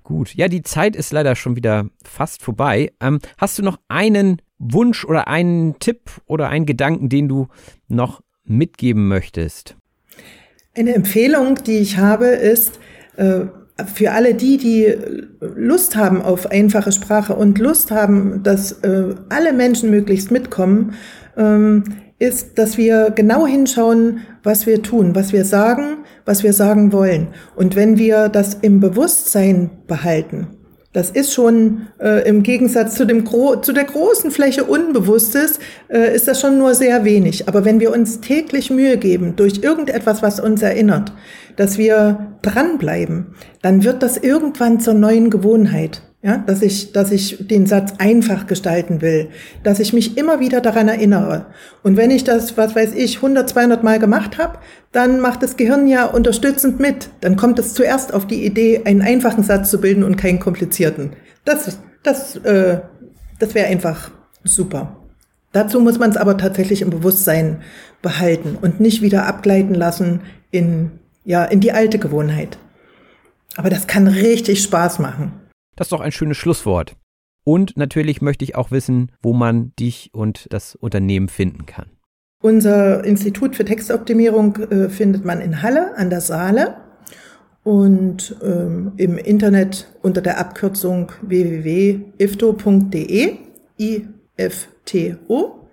Gut. Ja, die Zeit ist leider schon wieder fast vorbei. Ähm, hast du noch einen Wunsch oder einen Tipp oder einen Gedanken, den du noch mitgeben möchtest? Eine Empfehlung, die ich habe, ist äh, für alle die, die Lust haben auf einfache Sprache und Lust haben, dass äh, alle Menschen möglichst mitkommen, ähm, ist, dass wir genau hinschauen, was wir tun, was wir sagen, was wir sagen wollen. Und wenn wir das im Bewusstsein behalten, das ist schon äh, im Gegensatz zu, dem Gro zu der großen Fläche Unbewusstes, äh, ist das schon nur sehr wenig. Aber wenn wir uns täglich Mühe geben durch irgendetwas, was uns erinnert, dass wir dranbleiben, dann wird das irgendwann zur neuen Gewohnheit. Ja, dass ich, dass ich den Satz einfach gestalten will, dass ich mich immer wieder daran erinnere. Und wenn ich das, was weiß ich, 100, 200 Mal gemacht habe, dann macht das Gehirn ja unterstützend mit. Dann kommt es zuerst auf die Idee, einen einfachen Satz zu bilden und keinen komplizierten. Das, das, äh, das wäre einfach super. Dazu muss man es aber tatsächlich im Bewusstsein behalten und nicht wieder abgleiten lassen in, ja, in die alte Gewohnheit. Aber das kann richtig Spaß machen. Das ist doch ein schönes Schlusswort. Und natürlich möchte ich auch wissen, wo man dich und das Unternehmen finden kann. Unser Institut für Textoptimierung äh, findet man in Halle an der Saale und ähm, im Internet unter der Abkürzung www.ifto.de, I-F-T-O.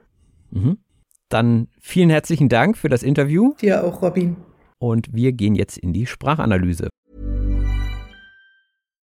Dann vielen herzlichen Dank für das Interview Dir auch, Robin. und wir gehen jetzt in die Sprachanalyse.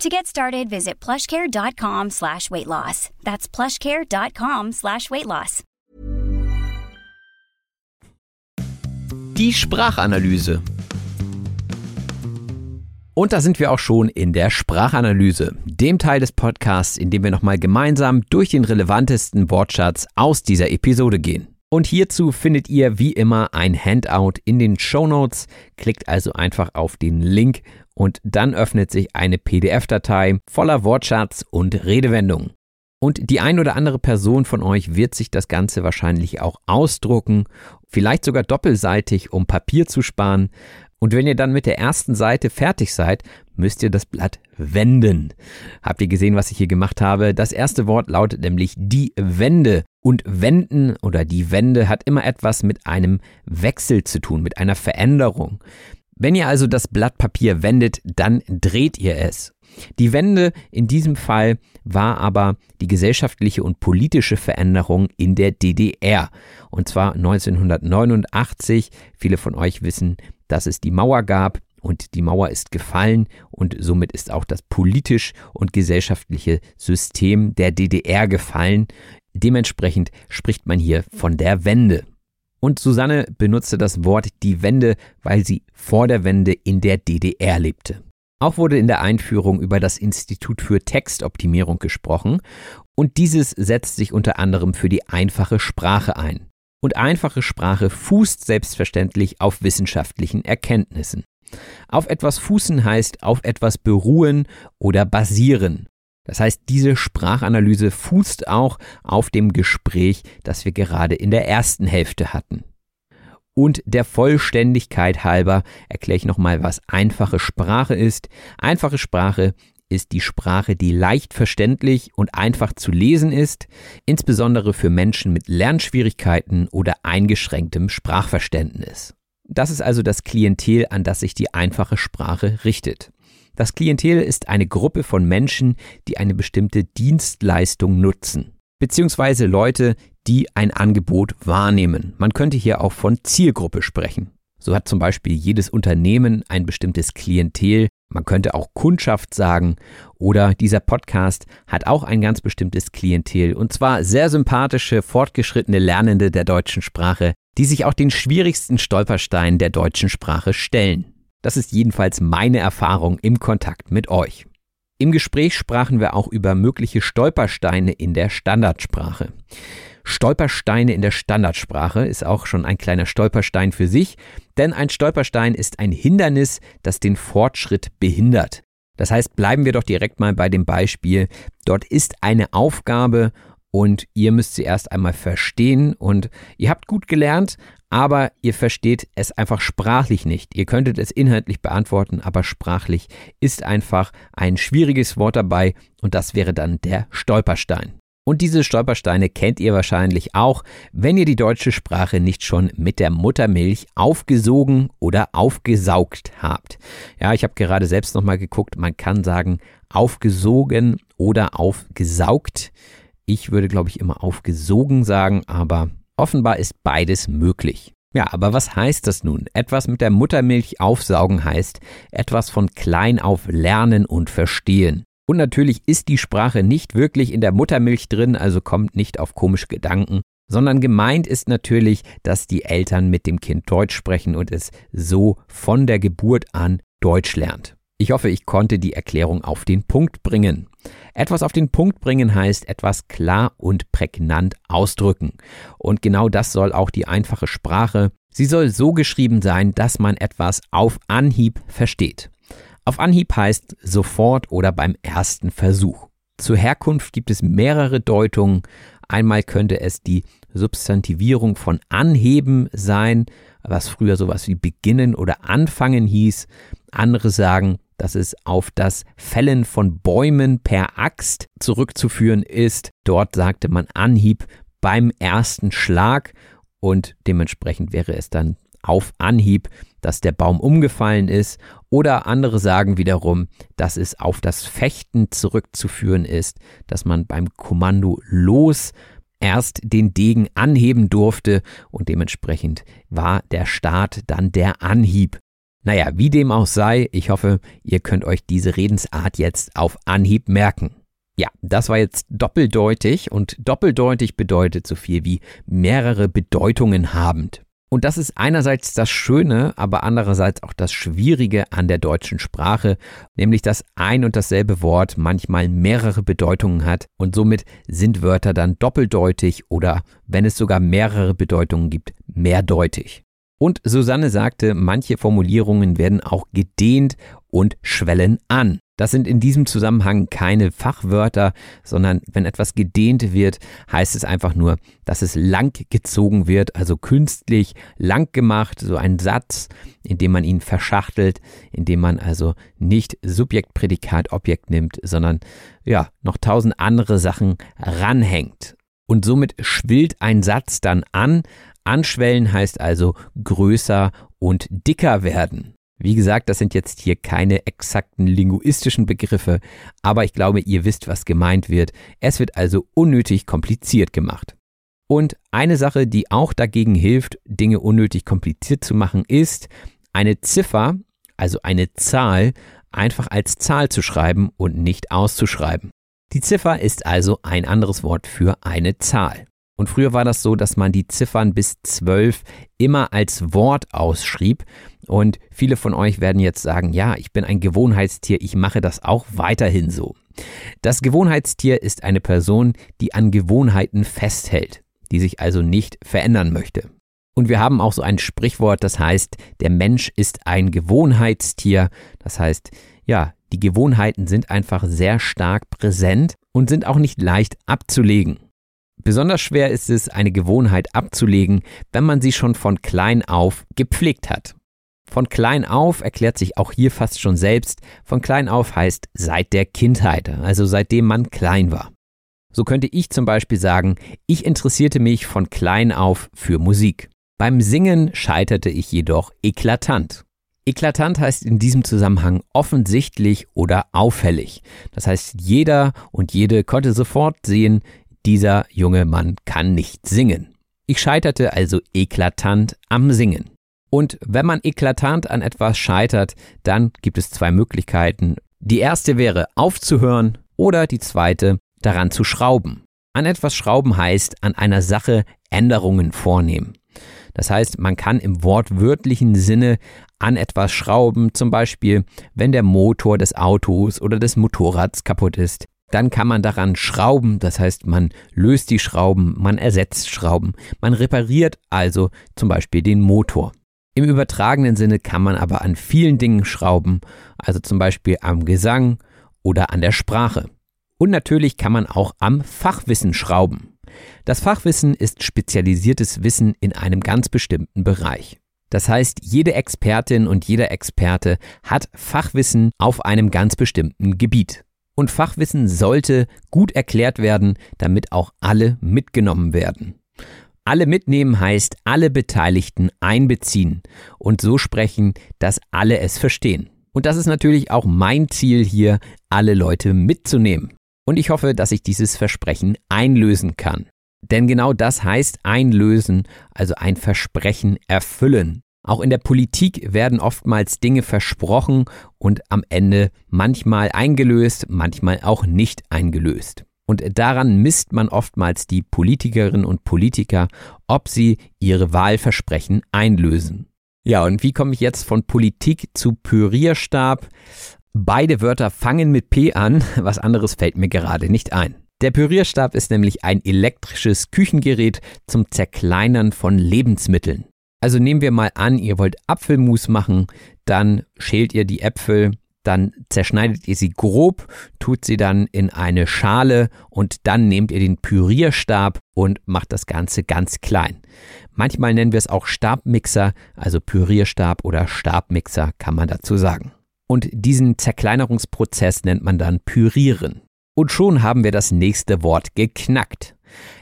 To get started, visit plushcare.com slash weight loss. That's plushcare.com slash weight loss. Die Sprachanalyse. Und da sind wir auch schon in der Sprachanalyse, dem Teil des Podcasts, in dem wir nochmal gemeinsam durch den relevantesten Wortschatz aus dieser Episode gehen. Und hierzu findet ihr wie immer ein Handout in den Show Notes. Klickt also einfach auf den Link und dann öffnet sich eine PDF-Datei voller Wortschatz und Redewendungen. Und die ein oder andere Person von euch wird sich das Ganze wahrscheinlich auch ausdrucken, vielleicht sogar doppelseitig, um Papier zu sparen. Und wenn ihr dann mit der ersten Seite fertig seid, müsst ihr das Blatt wenden. Habt ihr gesehen, was ich hier gemacht habe? Das erste Wort lautet nämlich die Wende. Und wenden oder die Wende hat immer etwas mit einem Wechsel zu tun, mit einer Veränderung. Wenn ihr also das Blatt Papier wendet, dann dreht ihr es. Die Wende in diesem Fall war aber die gesellschaftliche und politische Veränderung in der DDR. Und zwar 1989. Viele von euch wissen, dass es die Mauer gab und die Mauer ist gefallen und somit ist auch das politisch und gesellschaftliche System der DDR gefallen. Dementsprechend spricht man hier von der Wende. Und Susanne benutzte das Wort die Wende, weil sie vor der Wende in der DDR lebte. Auch wurde in der Einführung über das Institut für Textoptimierung gesprochen und dieses setzt sich unter anderem für die einfache Sprache ein. Und einfache Sprache fußt selbstverständlich auf wissenschaftlichen Erkenntnissen. Auf etwas fußen heißt auf etwas beruhen oder basieren. Das heißt, diese Sprachanalyse fußt auch auf dem Gespräch, das wir gerade in der ersten Hälfte hatten. Und der Vollständigkeit halber erkläre ich nochmal, was einfache Sprache ist. Einfache Sprache ist die Sprache, die leicht verständlich und einfach zu lesen ist, insbesondere für Menschen mit Lernschwierigkeiten oder eingeschränktem Sprachverständnis. Das ist also das Klientel, an das sich die einfache Sprache richtet. Das Klientel ist eine Gruppe von Menschen, die eine bestimmte Dienstleistung nutzen, beziehungsweise Leute, die ein Angebot wahrnehmen. Man könnte hier auch von Zielgruppe sprechen. So hat zum Beispiel jedes Unternehmen ein bestimmtes Klientel. Man könnte auch Kundschaft sagen. Oder dieser Podcast hat auch ein ganz bestimmtes Klientel. Und zwar sehr sympathische, fortgeschrittene Lernende der deutschen Sprache, die sich auch den schwierigsten Stolpersteinen der deutschen Sprache stellen. Das ist jedenfalls meine Erfahrung im Kontakt mit euch. Im Gespräch sprachen wir auch über mögliche Stolpersteine in der Standardsprache. Stolpersteine in der Standardsprache ist auch schon ein kleiner Stolperstein für sich, denn ein Stolperstein ist ein Hindernis, das den Fortschritt behindert. Das heißt, bleiben wir doch direkt mal bei dem Beispiel. Dort ist eine Aufgabe und ihr müsst sie erst einmal verstehen und ihr habt gut gelernt, aber ihr versteht es einfach sprachlich nicht. Ihr könntet es inhaltlich beantworten, aber sprachlich ist einfach ein schwieriges Wort dabei und das wäre dann der Stolperstein. Und diese Stolpersteine kennt ihr wahrscheinlich auch, wenn ihr die deutsche Sprache nicht schon mit der Muttermilch aufgesogen oder aufgesaugt habt. Ja, ich habe gerade selbst nochmal geguckt, man kann sagen aufgesogen oder aufgesaugt. Ich würde, glaube ich, immer aufgesogen sagen, aber offenbar ist beides möglich. Ja, aber was heißt das nun? Etwas mit der Muttermilch aufsaugen heißt etwas von klein auf lernen und verstehen. Und natürlich ist die Sprache nicht wirklich in der Muttermilch drin, also kommt nicht auf komische Gedanken, sondern gemeint ist natürlich, dass die Eltern mit dem Kind Deutsch sprechen und es so von der Geburt an Deutsch lernt. Ich hoffe, ich konnte die Erklärung auf den Punkt bringen. Etwas auf den Punkt bringen heißt etwas klar und prägnant ausdrücken. Und genau das soll auch die einfache Sprache. Sie soll so geschrieben sein, dass man etwas auf Anhieb versteht. Auf Anhieb heißt sofort oder beim ersten Versuch. Zur Herkunft gibt es mehrere Deutungen. Einmal könnte es die Substantivierung von anheben sein, was früher sowas wie beginnen oder anfangen hieß. Andere sagen, dass es auf das Fällen von Bäumen per Axt zurückzuführen ist. Dort sagte man Anhieb beim ersten Schlag und dementsprechend wäre es dann auf Anhieb, dass der Baum umgefallen ist, oder andere sagen wiederum, dass es auf das Fechten zurückzuführen ist, dass man beim Kommando los erst den Degen anheben durfte und dementsprechend war der Start dann der Anhieb. Naja, wie dem auch sei, ich hoffe, ihr könnt euch diese Redensart jetzt auf Anhieb merken. Ja, das war jetzt doppeldeutig und doppeldeutig bedeutet so viel wie mehrere Bedeutungen habend. Und das ist einerseits das Schöne, aber andererseits auch das Schwierige an der deutschen Sprache, nämlich dass ein und dasselbe Wort manchmal mehrere Bedeutungen hat und somit sind Wörter dann doppeldeutig oder, wenn es sogar mehrere Bedeutungen gibt, mehrdeutig. Und Susanne sagte, manche Formulierungen werden auch gedehnt und schwellen an. Das sind in diesem Zusammenhang keine Fachwörter, sondern wenn etwas gedehnt wird, heißt es einfach nur, dass es lang gezogen wird, also künstlich lang gemacht, so ein Satz, in dem man ihn verschachtelt, in dem man also nicht Subjekt, Prädikat, Objekt nimmt, sondern ja, noch tausend andere Sachen ranhängt. Und somit schwillt ein Satz dann an. Anschwellen heißt also größer und dicker werden. Wie gesagt, das sind jetzt hier keine exakten linguistischen Begriffe, aber ich glaube, ihr wisst, was gemeint wird. Es wird also unnötig kompliziert gemacht. Und eine Sache, die auch dagegen hilft, Dinge unnötig kompliziert zu machen, ist, eine Ziffer, also eine Zahl, einfach als Zahl zu schreiben und nicht auszuschreiben. Die Ziffer ist also ein anderes Wort für eine Zahl. Und früher war das so, dass man die Ziffern bis 12 immer als Wort ausschrieb. Und viele von euch werden jetzt sagen, ja, ich bin ein Gewohnheitstier, ich mache das auch weiterhin so. Das Gewohnheitstier ist eine Person, die an Gewohnheiten festhält, die sich also nicht verändern möchte. Und wir haben auch so ein Sprichwort, das heißt, der Mensch ist ein Gewohnheitstier. Das heißt, ja, die Gewohnheiten sind einfach sehr stark präsent und sind auch nicht leicht abzulegen. Besonders schwer ist es, eine Gewohnheit abzulegen, wenn man sie schon von klein auf gepflegt hat. Von klein auf erklärt sich auch hier fast schon selbst. Von klein auf heißt seit der Kindheit, also seitdem man klein war. So könnte ich zum Beispiel sagen, ich interessierte mich von klein auf für Musik. Beim Singen scheiterte ich jedoch eklatant. Eklatant heißt in diesem Zusammenhang offensichtlich oder auffällig. Das heißt, jeder und jede konnte sofort sehen, dieser junge Mann kann nicht singen. Ich scheiterte also eklatant am Singen. Und wenn man eklatant an etwas scheitert, dann gibt es zwei Möglichkeiten. Die erste wäre aufzuhören oder die zweite daran zu schrauben. An etwas schrauben heißt an einer Sache Änderungen vornehmen. Das heißt, man kann im wortwörtlichen Sinne an etwas schrauben, zum Beispiel wenn der Motor des Autos oder des Motorrads kaputt ist, dann kann man daran schrauben, das heißt, man löst die Schrauben, man ersetzt Schrauben, man repariert also zum Beispiel den Motor. Im übertragenen Sinne kann man aber an vielen Dingen schrauben, also zum Beispiel am Gesang oder an der Sprache. Und natürlich kann man auch am Fachwissen schrauben. Das Fachwissen ist spezialisiertes Wissen in einem ganz bestimmten Bereich. Das heißt, jede Expertin und jeder Experte hat Fachwissen auf einem ganz bestimmten Gebiet. Und Fachwissen sollte gut erklärt werden, damit auch alle mitgenommen werden. Alle mitnehmen heißt alle Beteiligten einbeziehen und so sprechen, dass alle es verstehen. Und das ist natürlich auch mein Ziel hier, alle Leute mitzunehmen. Und ich hoffe, dass ich dieses Versprechen einlösen kann. Denn genau das heißt einlösen, also ein Versprechen erfüllen. Auch in der Politik werden oftmals Dinge versprochen und am Ende manchmal eingelöst, manchmal auch nicht eingelöst. Und daran misst man oftmals die Politikerinnen und Politiker, ob sie ihre Wahlversprechen einlösen. Ja, und wie komme ich jetzt von Politik zu Pürierstab? Beide Wörter fangen mit P an, was anderes fällt mir gerade nicht ein. Der Pürierstab ist nämlich ein elektrisches Küchengerät zum Zerkleinern von Lebensmitteln. Also nehmen wir mal an, ihr wollt Apfelmus machen, dann schält ihr die Äpfel, dann zerschneidet ihr sie grob, tut sie dann in eine Schale und dann nehmt ihr den Pürierstab und macht das Ganze ganz klein. Manchmal nennen wir es auch Stabmixer, also Pürierstab oder Stabmixer kann man dazu sagen. Und diesen Zerkleinerungsprozess nennt man dann Pürieren. Und schon haben wir das nächste Wort geknackt.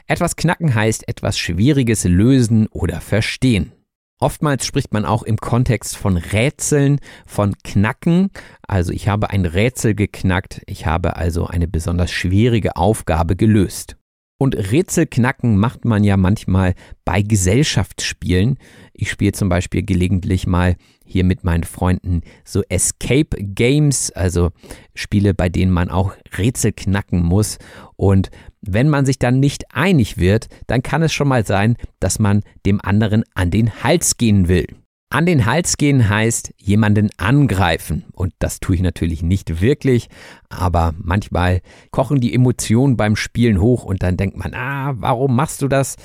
Etwas knacken heißt etwas Schwieriges lösen oder verstehen. Oftmals spricht man auch im Kontext von Rätseln, von Knacken. Also ich habe ein Rätsel geknackt, ich habe also eine besonders schwierige Aufgabe gelöst. Und Rätselknacken macht man ja manchmal bei Gesellschaftsspielen. Ich spiele zum Beispiel gelegentlich mal hier mit meinen Freunden so Escape Games, also Spiele, bei denen man auch Rätsel knacken muss. Und wenn man sich dann nicht einig wird, dann kann es schon mal sein, dass man dem anderen an den Hals gehen will. An den Hals gehen heißt jemanden angreifen. Und das tue ich natürlich nicht wirklich, aber manchmal kochen die Emotionen beim Spielen hoch und dann denkt man, ah, warum machst du das?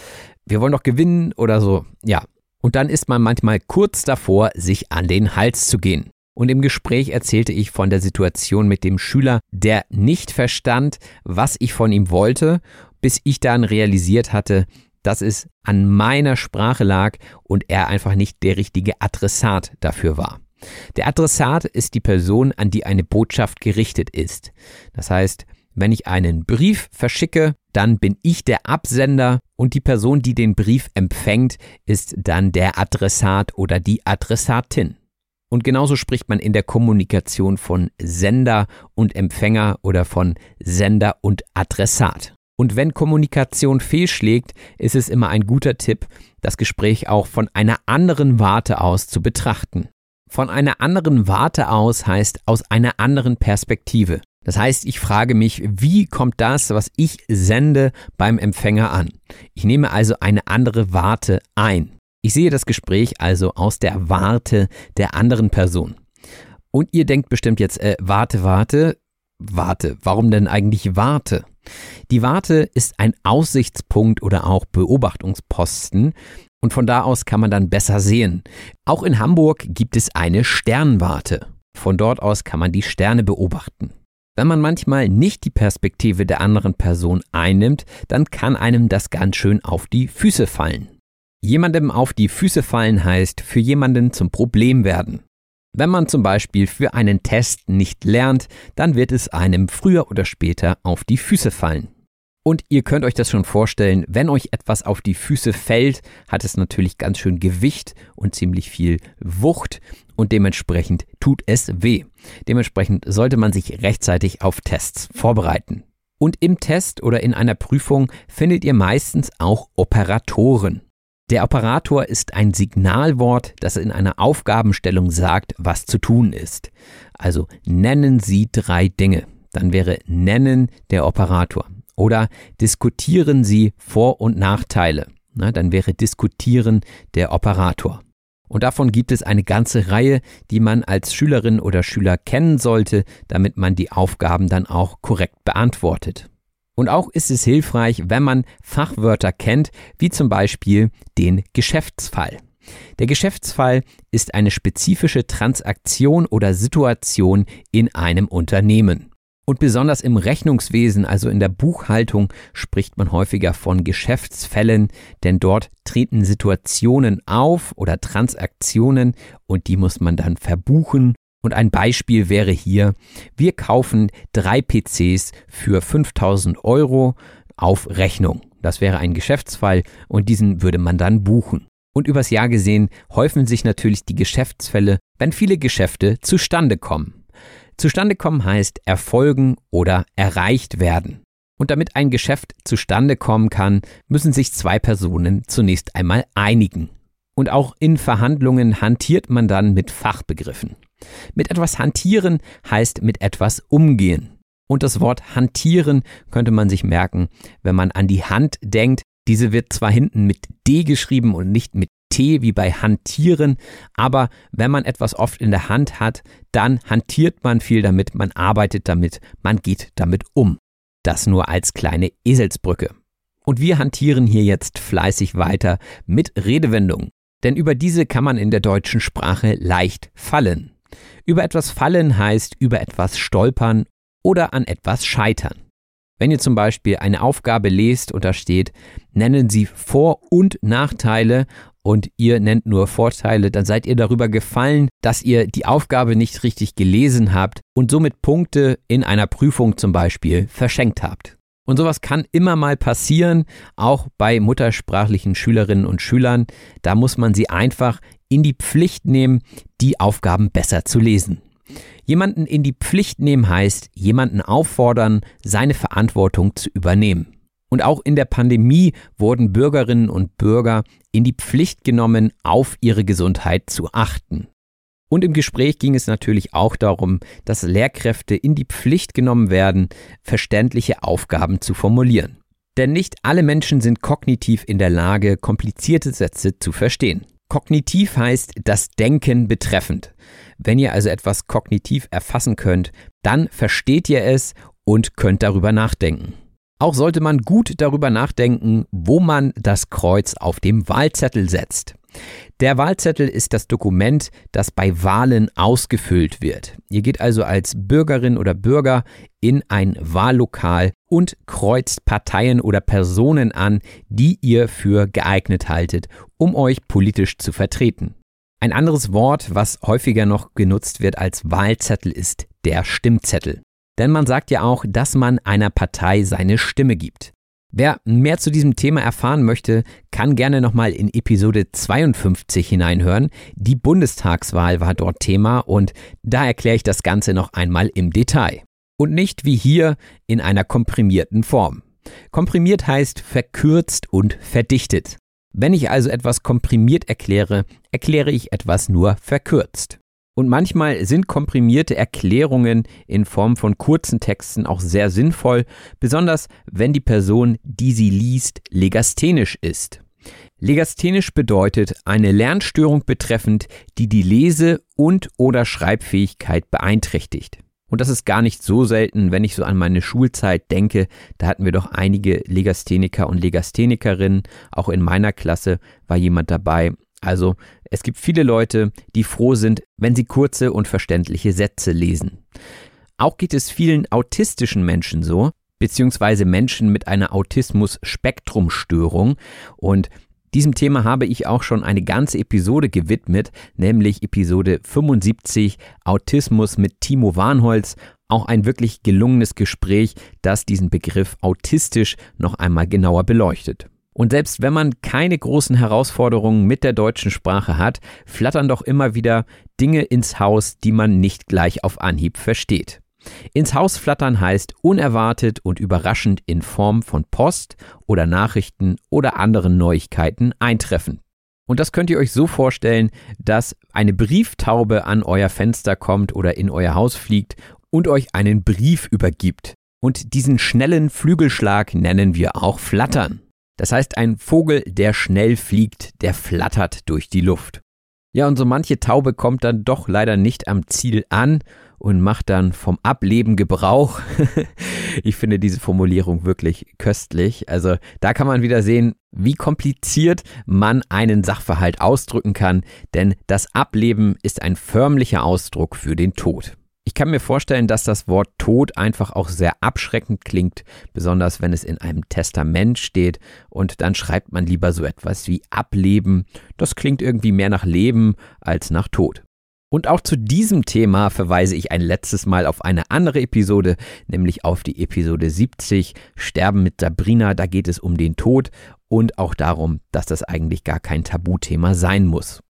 Wir wollen doch gewinnen oder so. Ja, und dann ist man manchmal kurz davor, sich an den Hals zu gehen. Und im Gespräch erzählte ich von der Situation mit dem Schüler, der nicht verstand, was ich von ihm wollte, bis ich dann realisiert hatte, dass es an meiner Sprache lag und er einfach nicht der richtige Adressat dafür war. Der Adressat ist die Person, an die eine Botschaft gerichtet ist. Das heißt, wenn ich einen Brief verschicke, dann bin ich der Absender und die Person, die den Brief empfängt, ist dann der Adressat oder die Adressatin. Und genauso spricht man in der Kommunikation von Sender und Empfänger oder von Sender und Adressat. Und wenn Kommunikation fehlschlägt, ist es immer ein guter Tipp, das Gespräch auch von einer anderen Warte aus zu betrachten. Von einer anderen Warte aus heißt aus einer anderen Perspektive. Das heißt, ich frage mich, wie kommt das, was ich sende, beim Empfänger an? Ich nehme also eine andere Warte ein. Ich sehe das Gespräch also aus der Warte der anderen Person. Und ihr denkt bestimmt jetzt, äh, warte, warte, warte, warum denn eigentlich warte? Die Warte ist ein Aussichtspunkt oder auch Beobachtungsposten und von da aus kann man dann besser sehen. Auch in Hamburg gibt es eine Sternwarte. Von dort aus kann man die Sterne beobachten. Wenn man manchmal nicht die Perspektive der anderen Person einnimmt, dann kann einem das ganz schön auf die Füße fallen. Jemandem auf die Füße fallen heißt für jemanden zum Problem werden. Wenn man zum Beispiel für einen Test nicht lernt, dann wird es einem früher oder später auf die Füße fallen. Und ihr könnt euch das schon vorstellen, wenn euch etwas auf die Füße fällt, hat es natürlich ganz schön Gewicht und ziemlich viel Wucht und dementsprechend tut es weh. Dementsprechend sollte man sich rechtzeitig auf Tests vorbereiten. Und im Test oder in einer Prüfung findet ihr meistens auch Operatoren. Der Operator ist ein Signalwort, das in einer Aufgabenstellung sagt, was zu tun ist. Also nennen Sie drei Dinge. Dann wäre nennen der Operator. Oder diskutieren Sie Vor- und Nachteile. Na, dann wäre diskutieren der Operator. Und davon gibt es eine ganze Reihe, die man als Schülerin oder Schüler kennen sollte, damit man die Aufgaben dann auch korrekt beantwortet. Und auch ist es hilfreich, wenn man Fachwörter kennt, wie zum Beispiel den Geschäftsfall. Der Geschäftsfall ist eine spezifische Transaktion oder Situation in einem Unternehmen. Und besonders im Rechnungswesen, also in der Buchhaltung, spricht man häufiger von Geschäftsfällen, denn dort treten Situationen auf oder Transaktionen und die muss man dann verbuchen. Und ein Beispiel wäre hier, wir kaufen drei PCs für 5000 Euro auf Rechnung. Das wäre ein Geschäftsfall und diesen würde man dann buchen. Und übers Jahr gesehen häufen sich natürlich die Geschäftsfälle, wenn viele Geschäfte zustande kommen. Zustande kommen heißt erfolgen oder erreicht werden. Und damit ein Geschäft zustande kommen kann, müssen sich zwei Personen zunächst einmal einigen. Und auch in Verhandlungen hantiert man dann mit Fachbegriffen. Mit etwas hantieren heißt mit etwas umgehen. Und das Wort hantieren könnte man sich merken, wenn man an die Hand denkt. Diese wird zwar hinten mit D geschrieben und nicht mit T wie bei hantieren, aber wenn man etwas oft in der Hand hat, dann hantiert man viel damit, man arbeitet damit, man geht damit um. Das nur als kleine Eselsbrücke. Und wir hantieren hier jetzt fleißig weiter mit Redewendungen, denn über diese kann man in der deutschen Sprache leicht fallen. Über etwas fallen heißt über etwas stolpern oder an etwas scheitern. Wenn ihr zum Beispiel eine Aufgabe lest und da steht, nennen Sie Vor- und Nachteile und ihr nennt nur Vorteile, dann seid ihr darüber gefallen, dass ihr die Aufgabe nicht richtig gelesen habt und somit Punkte in einer Prüfung zum Beispiel verschenkt habt. Und sowas kann immer mal passieren, auch bei muttersprachlichen Schülerinnen und Schülern. Da muss man sie einfach in die Pflicht nehmen, die Aufgaben besser zu lesen. Jemanden in die Pflicht nehmen heißt, jemanden auffordern, seine Verantwortung zu übernehmen. Und auch in der Pandemie wurden Bürgerinnen und Bürger in die Pflicht genommen, auf ihre Gesundheit zu achten. Und im Gespräch ging es natürlich auch darum, dass Lehrkräfte in die Pflicht genommen werden, verständliche Aufgaben zu formulieren. Denn nicht alle Menschen sind kognitiv in der Lage, komplizierte Sätze zu verstehen. Kognitiv heißt das Denken betreffend. Wenn ihr also etwas kognitiv erfassen könnt, dann versteht ihr es und könnt darüber nachdenken. Auch sollte man gut darüber nachdenken, wo man das Kreuz auf dem Wahlzettel setzt. Der Wahlzettel ist das Dokument, das bei Wahlen ausgefüllt wird. Ihr geht also als Bürgerin oder Bürger in ein Wahllokal und kreuzt Parteien oder Personen an, die ihr für geeignet haltet, um euch politisch zu vertreten. Ein anderes Wort, was häufiger noch genutzt wird als Wahlzettel, ist der Stimmzettel. Denn man sagt ja auch, dass man einer Partei seine Stimme gibt. Wer mehr zu diesem Thema erfahren möchte, kann gerne nochmal in Episode 52 hineinhören. Die Bundestagswahl war dort Thema und da erkläre ich das Ganze noch einmal im Detail. Und nicht wie hier in einer komprimierten Form. Komprimiert heißt verkürzt und verdichtet. Wenn ich also etwas komprimiert erkläre, erkläre ich etwas nur verkürzt. Und manchmal sind komprimierte Erklärungen in Form von kurzen Texten auch sehr sinnvoll, besonders wenn die Person, die sie liest, legasthenisch ist. Legasthenisch bedeutet eine Lernstörung betreffend, die die Lese- und oder Schreibfähigkeit beeinträchtigt. Und das ist gar nicht so selten, wenn ich so an meine Schulzeit denke. Da hatten wir doch einige Legastheniker und Legasthenikerinnen. Auch in meiner Klasse war jemand dabei. Also es gibt viele Leute, die froh sind, wenn sie kurze und verständliche Sätze lesen. Auch geht es vielen autistischen Menschen so, beziehungsweise Menschen mit einer Autismus-Spektrumstörung. Und diesem Thema habe ich auch schon eine ganze Episode gewidmet, nämlich Episode 75 Autismus mit Timo Warnholz. Auch ein wirklich gelungenes Gespräch, das diesen Begriff autistisch noch einmal genauer beleuchtet. Und selbst wenn man keine großen Herausforderungen mit der deutschen Sprache hat, flattern doch immer wieder Dinge ins Haus, die man nicht gleich auf Anhieb versteht. Ins Haus flattern heißt unerwartet und überraschend in Form von Post oder Nachrichten oder anderen Neuigkeiten eintreffen. Und das könnt ihr euch so vorstellen, dass eine Brieftaube an euer Fenster kommt oder in euer Haus fliegt und euch einen Brief übergibt. Und diesen schnellen Flügelschlag nennen wir auch Flattern. Das heißt, ein Vogel, der schnell fliegt, der flattert durch die Luft. Ja, und so manche Taube kommt dann doch leider nicht am Ziel an und macht dann vom Ableben Gebrauch. [laughs] ich finde diese Formulierung wirklich köstlich. Also da kann man wieder sehen, wie kompliziert man einen Sachverhalt ausdrücken kann, denn das Ableben ist ein förmlicher Ausdruck für den Tod. Ich kann mir vorstellen, dass das Wort Tod einfach auch sehr abschreckend klingt, besonders wenn es in einem Testament steht und dann schreibt man lieber so etwas wie Ableben. Das klingt irgendwie mehr nach Leben als nach Tod. Und auch zu diesem Thema verweise ich ein letztes Mal auf eine andere Episode, nämlich auf die Episode 70 Sterben mit Sabrina. Da geht es um den Tod und auch darum, dass das eigentlich gar kein Tabuthema sein muss.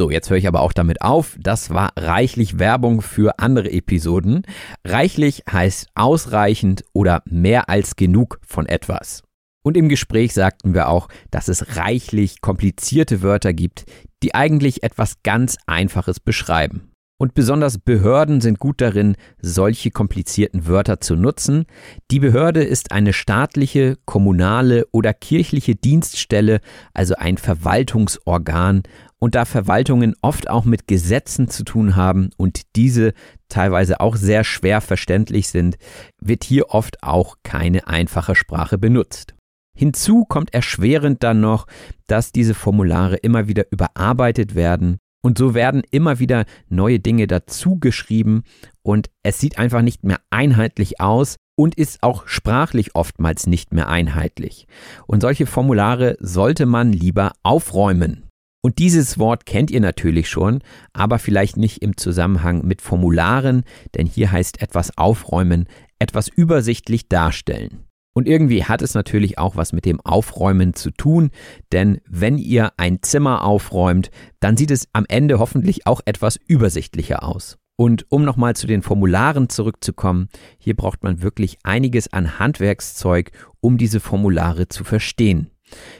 So, jetzt höre ich aber auch damit auf. Das war reichlich Werbung für andere Episoden. Reichlich heißt ausreichend oder mehr als genug von etwas. Und im Gespräch sagten wir auch, dass es reichlich komplizierte Wörter gibt, die eigentlich etwas ganz Einfaches beschreiben. Und besonders Behörden sind gut darin, solche komplizierten Wörter zu nutzen. Die Behörde ist eine staatliche, kommunale oder kirchliche Dienststelle, also ein Verwaltungsorgan. Und da Verwaltungen oft auch mit Gesetzen zu tun haben und diese teilweise auch sehr schwer verständlich sind, wird hier oft auch keine einfache Sprache benutzt. Hinzu kommt erschwerend dann noch, dass diese Formulare immer wieder überarbeitet werden und so werden immer wieder neue Dinge dazu geschrieben und es sieht einfach nicht mehr einheitlich aus und ist auch sprachlich oftmals nicht mehr einheitlich. Und solche Formulare sollte man lieber aufräumen. Und dieses Wort kennt ihr natürlich schon, aber vielleicht nicht im Zusammenhang mit Formularen, denn hier heißt etwas aufräumen, etwas übersichtlich darstellen. Und irgendwie hat es natürlich auch was mit dem Aufräumen zu tun, denn wenn ihr ein Zimmer aufräumt, dann sieht es am Ende hoffentlich auch etwas übersichtlicher aus. Und um nochmal zu den Formularen zurückzukommen, hier braucht man wirklich einiges an Handwerkszeug, um diese Formulare zu verstehen.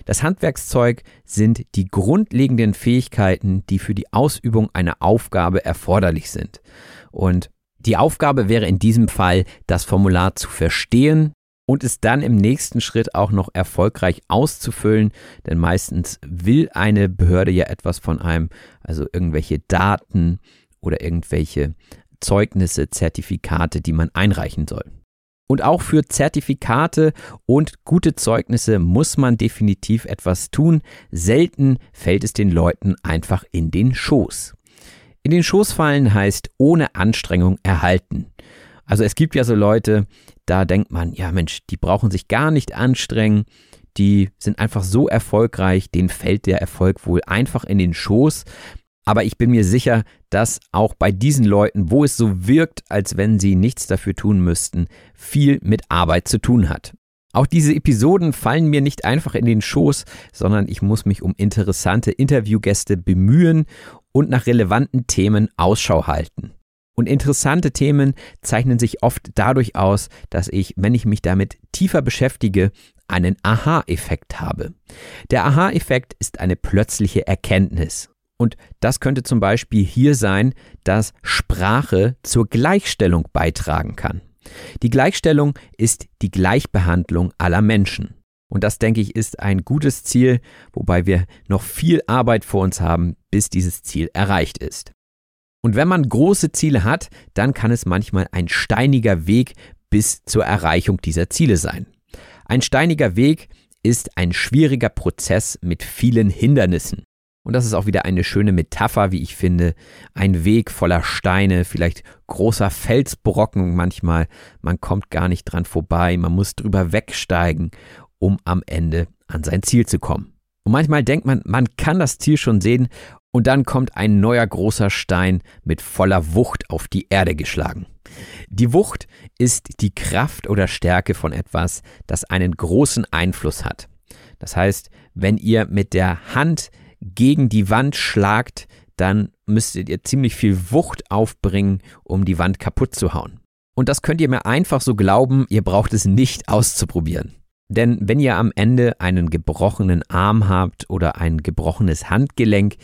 Das Handwerkszeug sind die grundlegenden Fähigkeiten, die für die Ausübung einer Aufgabe erforderlich sind. Und die Aufgabe wäre in diesem Fall, das Formular zu verstehen, und es dann im nächsten Schritt auch noch erfolgreich auszufüllen, denn meistens will eine Behörde ja etwas von einem, also irgendwelche Daten oder irgendwelche Zeugnisse, Zertifikate, die man einreichen soll. Und auch für Zertifikate und gute Zeugnisse muss man definitiv etwas tun. Selten fällt es den Leuten einfach in den Schoß. In den Schoß fallen heißt ohne Anstrengung erhalten. Also es gibt ja so Leute, da denkt man, ja Mensch, die brauchen sich gar nicht anstrengen, die sind einfach so erfolgreich, denen fällt der Erfolg wohl einfach in den Schoß. Aber ich bin mir sicher, dass auch bei diesen Leuten, wo es so wirkt, als wenn sie nichts dafür tun müssten, viel mit Arbeit zu tun hat. Auch diese Episoden fallen mir nicht einfach in den Schoß, sondern ich muss mich um interessante Interviewgäste bemühen und nach relevanten Themen Ausschau halten. Und interessante Themen zeichnen sich oft dadurch aus, dass ich, wenn ich mich damit tiefer beschäftige, einen Aha-Effekt habe. Der Aha-Effekt ist eine plötzliche Erkenntnis. Und das könnte zum Beispiel hier sein, dass Sprache zur Gleichstellung beitragen kann. Die Gleichstellung ist die Gleichbehandlung aller Menschen. Und das, denke ich, ist ein gutes Ziel, wobei wir noch viel Arbeit vor uns haben, bis dieses Ziel erreicht ist. Und wenn man große Ziele hat, dann kann es manchmal ein steiniger Weg bis zur Erreichung dieser Ziele sein. Ein steiniger Weg ist ein schwieriger Prozess mit vielen Hindernissen. Und das ist auch wieder eine schöne Metapher, wie ich finde. Ein Weg voller Steine, vielleicht großer Felsbrocken manchmal. Man kommt gar nicht dran vorbei, man muss drüber wegsteigen, um am Ende an sein Ziel zu kommen. Und manchmal denkt man, man kann das Ziel schon sehen und dann kommt ein neuer großer Stein mit voller Wucht auf die Erde geschlagen. Die Wucht ist die Kraft oder Stärke von etwas, das einen großen Einfluss hat. Das heißt, wenn ihr mit der Hand gegen die Wand schlagt, dann müsstet ihr ziemlich viel Wucht aufbringen, um die Wand kaputt zu hauen. Und das könnt ihr mir einfach so glauben, ihr braucht es nicht auszuprobieren. Denn wenn ihr am Ende einen gebrochenen Arm habt oder ein gebrochenes Handgelenk,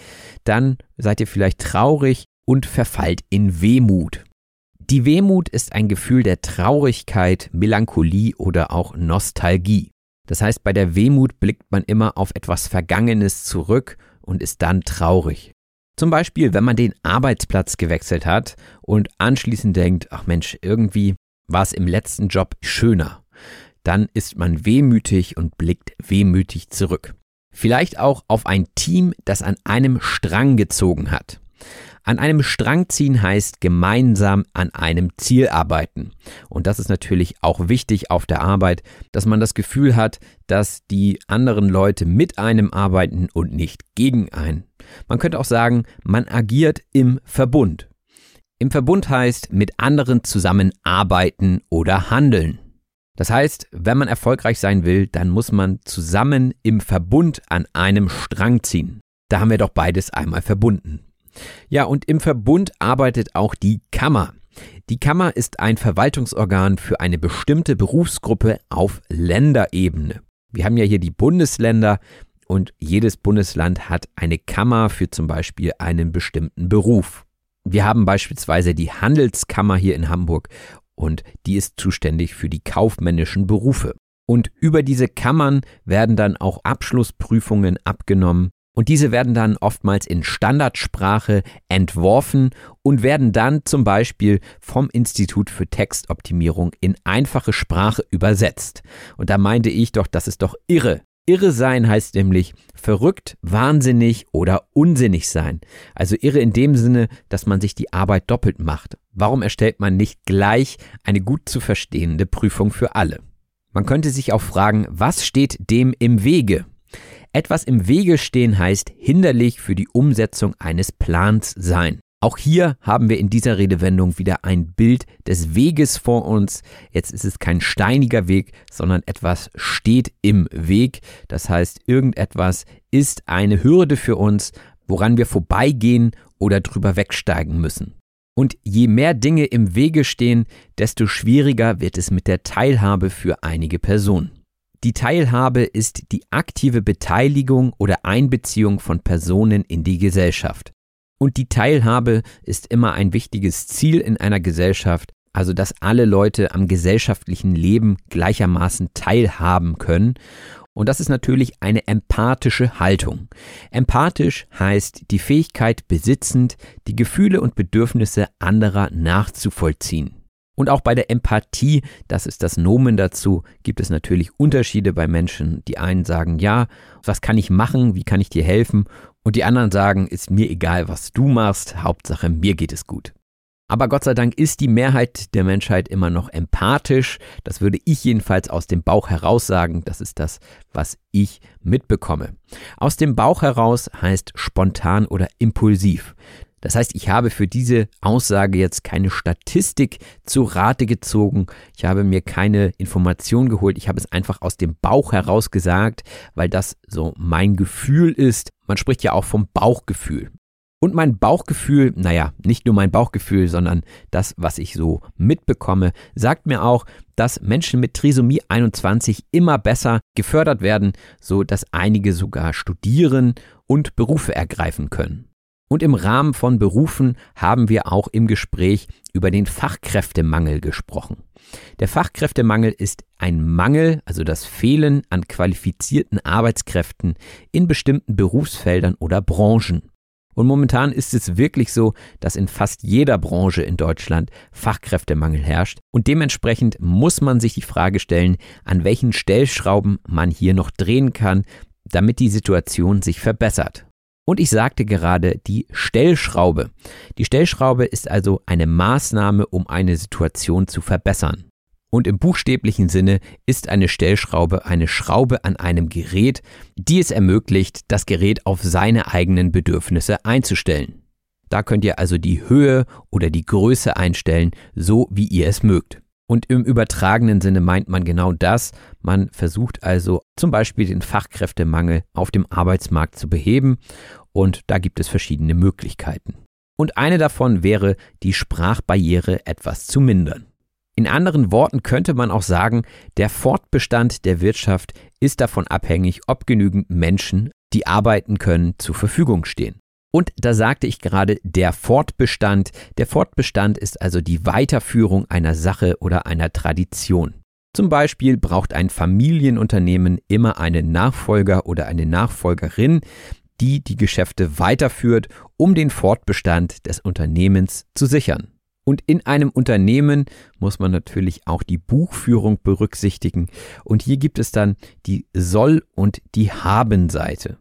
dann seid ihr vielleicht traurig und verfallt in Wehmut. Die Wehmut ist ein Gefühl der Traurigkeit, Melancholie oder auch Nostalgie. Das heißt, bei der Wehmut blickt man immer auf etwas Vergangenes zurück und ist dann traurig. Zum Beispiel, wenn man den Arbeitsplatz gewechselt hat und anschließend denkt, ach Mensch, irgendwie war es im letzten Job schöner. Dann ist man wehmütig und blickt wehmütig zurück. Vielleicht auch auf ein Team, das an einem Strang gezogen hat. An einem Strang ziehen heißt gemeinsam an einem Ziel arbeiten. Und das ist natürlich auch wichtig auf der Arbeit, dass man das Gefühl hat, dass die anderen Leute mit einem arbeiten und nicht gegen einen. Man könnte auch sagen, man agiert im Verbund. Im Verbund heißt mit anderen zusammen arbeiten oder handeln. Das heißt, wenn man erfolgreich sein will, dann muss man zusammen im Verbund an einem Strang ziehen. Da haben wir doch beides einmal verbunden. Ja, und im Verbund arbeitet auch die Kammer. Die Kammer ist ein Verwaltungsorgan für eine bestimmte Berufsgruppe auf Länderebene. Wir haben ja hier die Bundesländer und jedes Bundesland hat eine Kammer für zum Beispiel einen bestimmten Beruf. Wir haben beispielsweise die Handelskammer hier in Hamburg und die ist zuständig für die kaufmännischen Berufe. Und über diese Kammern werden dann auch Abschlussprüfungen abgenommen und diese werden dann oftmals in Standardsprache entworfen und werden dann zum Beispiel vom Institut für Textoptimierung in einfache Sprache übersetzt. Und da meinte ich doch, das ist doch irre. Irre sein heißt nämlich verrückt, wahnsinnig oder unsinnig sein. Also irre in dem Sinne, dass man sich die Arbeit doppelt macht. Warum erstellt man nicht gleich eine gut zu verstehende Prüfung für alle? Man könnte sich auch fragen, was steht dem im Wege? Etwas im Wege stehen heißt hinderlich für die Umsetzung eines Plans sein. Auch hier haben wir in dieser Redewendung wieder ein Bild des Weges vor uns. Jetzt ist es kein steiniger Weg, sondern etwas steht im Weg. Das heißt, irgendetwas ist eine Hürde für uns, woran wir vorbeigehen oder drüber wegsteigen müssen. Und je mehr Dinge im Wege stehen, desto schwieriger wird es mit der Teilhabe für einige Personen. Die Teilhabe ist die aktive Beteiligung oder Einbeziehung von Personen in die Gesellschaft. Und die Teilhabe ist immer ein wichtiges Ziel in einer Gesellschaft, also dass alle Leute am gesellschaftlichen Leben gleichermaßen teilhaben können. Und das ist natürlich eine empathische Haltung. Empathisch heißt die Fähigkeit besitzend, die Gefühle und Bedürfnisse anderer nachzuvollziehen. Und auch bei der Empathie, das ist das Nomen dazu, gibt es natürlich Unterschiede bei Menschen. Die einen sagen, ja, was kann ich machen, wie kann ich dir helfen? Und die anderen sagen, ist mir egal, was du machst, Hauptsache mir geht es gut. Aber Gott sei Dank ist die Mehrheit der Menschheit immer noch empathisch. Das würde ich jedenfalls aus dem Bauch heraus sagen. Das ist das, was ich mitbekomme. Aus dem Bauch heraus heißt spontan oder impulsiv. Das heißt, ich habe für diese Aussage jetzt keine Statistik zu Rate gezogen. Ich habe mir keine Information geholt. Ich habe es einfach aus dem Bauch heraus gesagt, weil das so mein Gefühl ist. Man spricht ja auch vom Bauchgefühl. Und mein Bauchgefühl, naja, nicht nur mein Bauchgefühl, sondern das, was ich so mitbekomme, sagt mir auch, dass Menschen mit Trisomie 21 immer besser gefördert werden, so dass einige sogar studieren und Berufe ergreifen können. Und im Rahmen von Berufen haben wir auch im Gespräch über den Fachkräftemangel gesprochen. Der Fachkräftemangel ist ein Mangel, also das Fehlen an qualifizierten Arbeitskräften in bestimmten Berufsfeldern oder Branchen. Und momentan ist es wirklich so, dass in fast jeder Branche in Deutschland Fachkräftemangel herrscht. Und dementsprechend muss man sich die Frage stellen, an welchen Stellschrauben man hier noch drehen kann, damit die Situation sich verbessert. Und ich sagte gerade die Stellschraube. Die Stellschraube ist also eine Maßnahme, um eine Situation zu verbessern. Und im buchstäblichen Sinne ist eine Stellschraube eine Schraube an einem Gerät, die es ermöglicht, das Gerät auf seine eigenen Bedürfnisse einzustellen. Da könnt ihr also die Höhe oder die Größe einstellen, so wie ihr es mögt. Und im übertragenen Sinne meint man genau das. Man versucht also zum Beispiel den Fachkräftemangel auf dem Arbeitsmarkt zu beheben. Und da gibt es verschiedene Möglichkeiten. Und eine davon wäre, die Sprachbarriere etwas zu mindern. In anderen Worten könnte man auch sagen, der Fortbestand der Wirtschaft ist davon abhängig, ob genügend Menschen, die arbeiten können, zur Verfügung stehen. Und da sagte ich gerade der Fortbestand. Der Fortbestand ist also die Weiterführung einer Sache oder einer Tradition. Zum Beispiel braucht ein Familienunternehmen immer einen Nachfolger oder eine Nachfolgerin, die die Geschäfte weiterführt, um den Fortbestand des Unternehmens zu sichern. Und in einem Unternehmen muss man natürlich auch die Buchführung berücksichtigen. Und hier gibt es dann die Soll- und die Haben-Seite.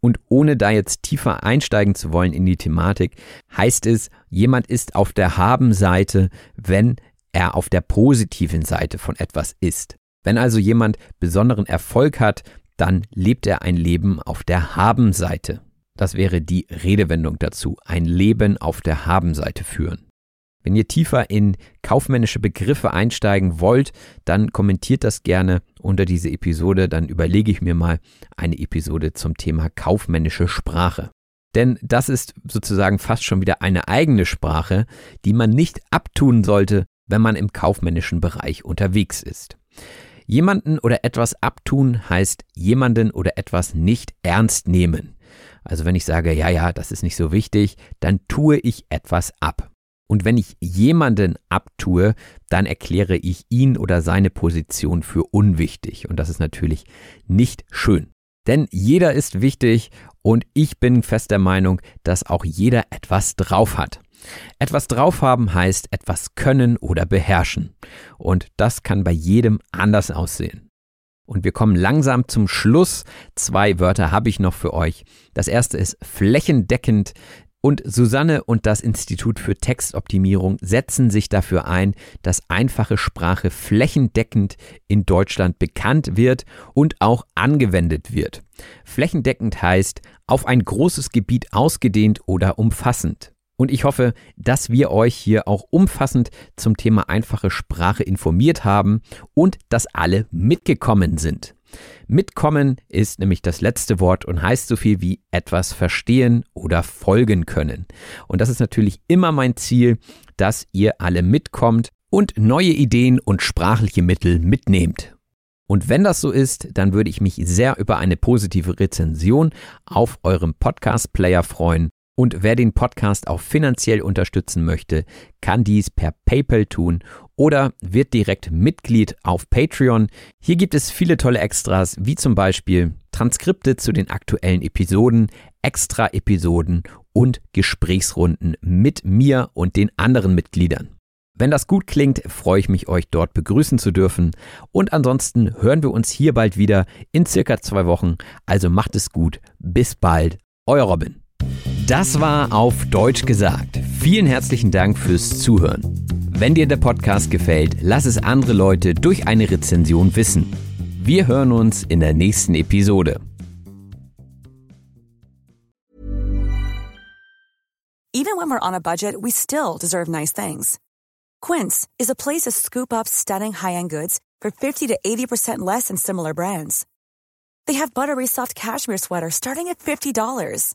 Und ohne da jetzt tiefer einsteigen zu wollen in die Thematik, heißt es, jemand ist auf der Haben-Seite, wenn er auf der positiven Seite von etwas ist. Wenn also jemand besonderen Erfolg hat, dann lebt er ein Leben auf der Haben-Seite. Das wäre die Redewendung dazu, ein Leben auf der Haben-Seite führen. Wenn ihr tiefer in kaufmännische Begriffe einsteigen wollt, dann kommentiert das gerne unter diese Episode, dann überlege ich mir mal eine Episode zum Thema kaufmännische Sprache. Denn das ist sozusagen fast schon wieder eine eigene Sprache, die man nicht abtun sollte, wenn man im kaufmännischen Bereich unterwegs ist. Jemanden oder etwas abtun heißt jemanden oder etwas nicht ernst nehmen. Also wenn ich sage, ja, ja, das ist nicht so wichtig, dann tue ich etwas ab. Und wenn ich jemanden abtue, dann erkläre ich ihn oder seine Position für unwichtig. Und das ist natürlich nicht schön. Denn jeder ist wichtig und ich bin fest der Meinung, dass auch jeder etwas drauf hat. Etwas drauf haben heißt etwas können oder beherrschen. Und das kann bei jedem anders aussehen. Und wir kommen langsam zum Schluss. Zwei Wörter habe ich noch für euch. Das erste ist flächendeckend. Und Susanne und das Institut für Textoptimierung setzen sich dafür ein, dass einfache Sprache flächendeckend in Deutschland bekannt wird und auch angewendet wird. Flächendeckend heißt auf ein großes Gebiet ausgedehnt oder umfassend. Und ich hoffe, dass wir euch hier auch umfassend zum Thema einfache Sprache informiert haben und dass alle mitgekommen sind. Mitkommen ist nämlich das letzte Wort und heißt so viel wie etwas verstehen oder folgen können. Und das ist natürlich immer mein Ziel, dass ihr alle mitkommt und neue Ideen und sprachliche Mittel mitnehmt. Und wenn das so ist, dann würde ich mich sehr über eine positive Rezension auf eurem Podcast-Player freuen und wer den Podcast auch finanziell unterstützen möchte, kann dies per PayPal tun oder wird direkt Mitglied auf Patreon. Hier gibt es viele tolle Extras, wie zum Beispiel Transkripte zu den aktuellen Episoden, Extra-Episoden und Gesprächsrunden mit mir und den anderen Mitgliedern. Wenn das gut klingt, freue ich mich, euch dort begrüßen zu dürfen. Und ansonsten hören wir uns hier bald wieder in circa zwei Wochen. Also macht es gut. Bis bald. Euer Robin. Das war auf Deutsch gesagt. Vielen herzlichen Dank fürs Zuhören. Wenn dir der Podcast gefällt, lass es andere Leute durch eine Rezension wissen. Wir hören uns in der nächsten Episode. Even when we're on a budget, we still deserve nice things. Quince is a place to scoop up stunning high-end goods for 50 to 80% less than similar brands. They have buttery soft cashmere sweaters starting at $50,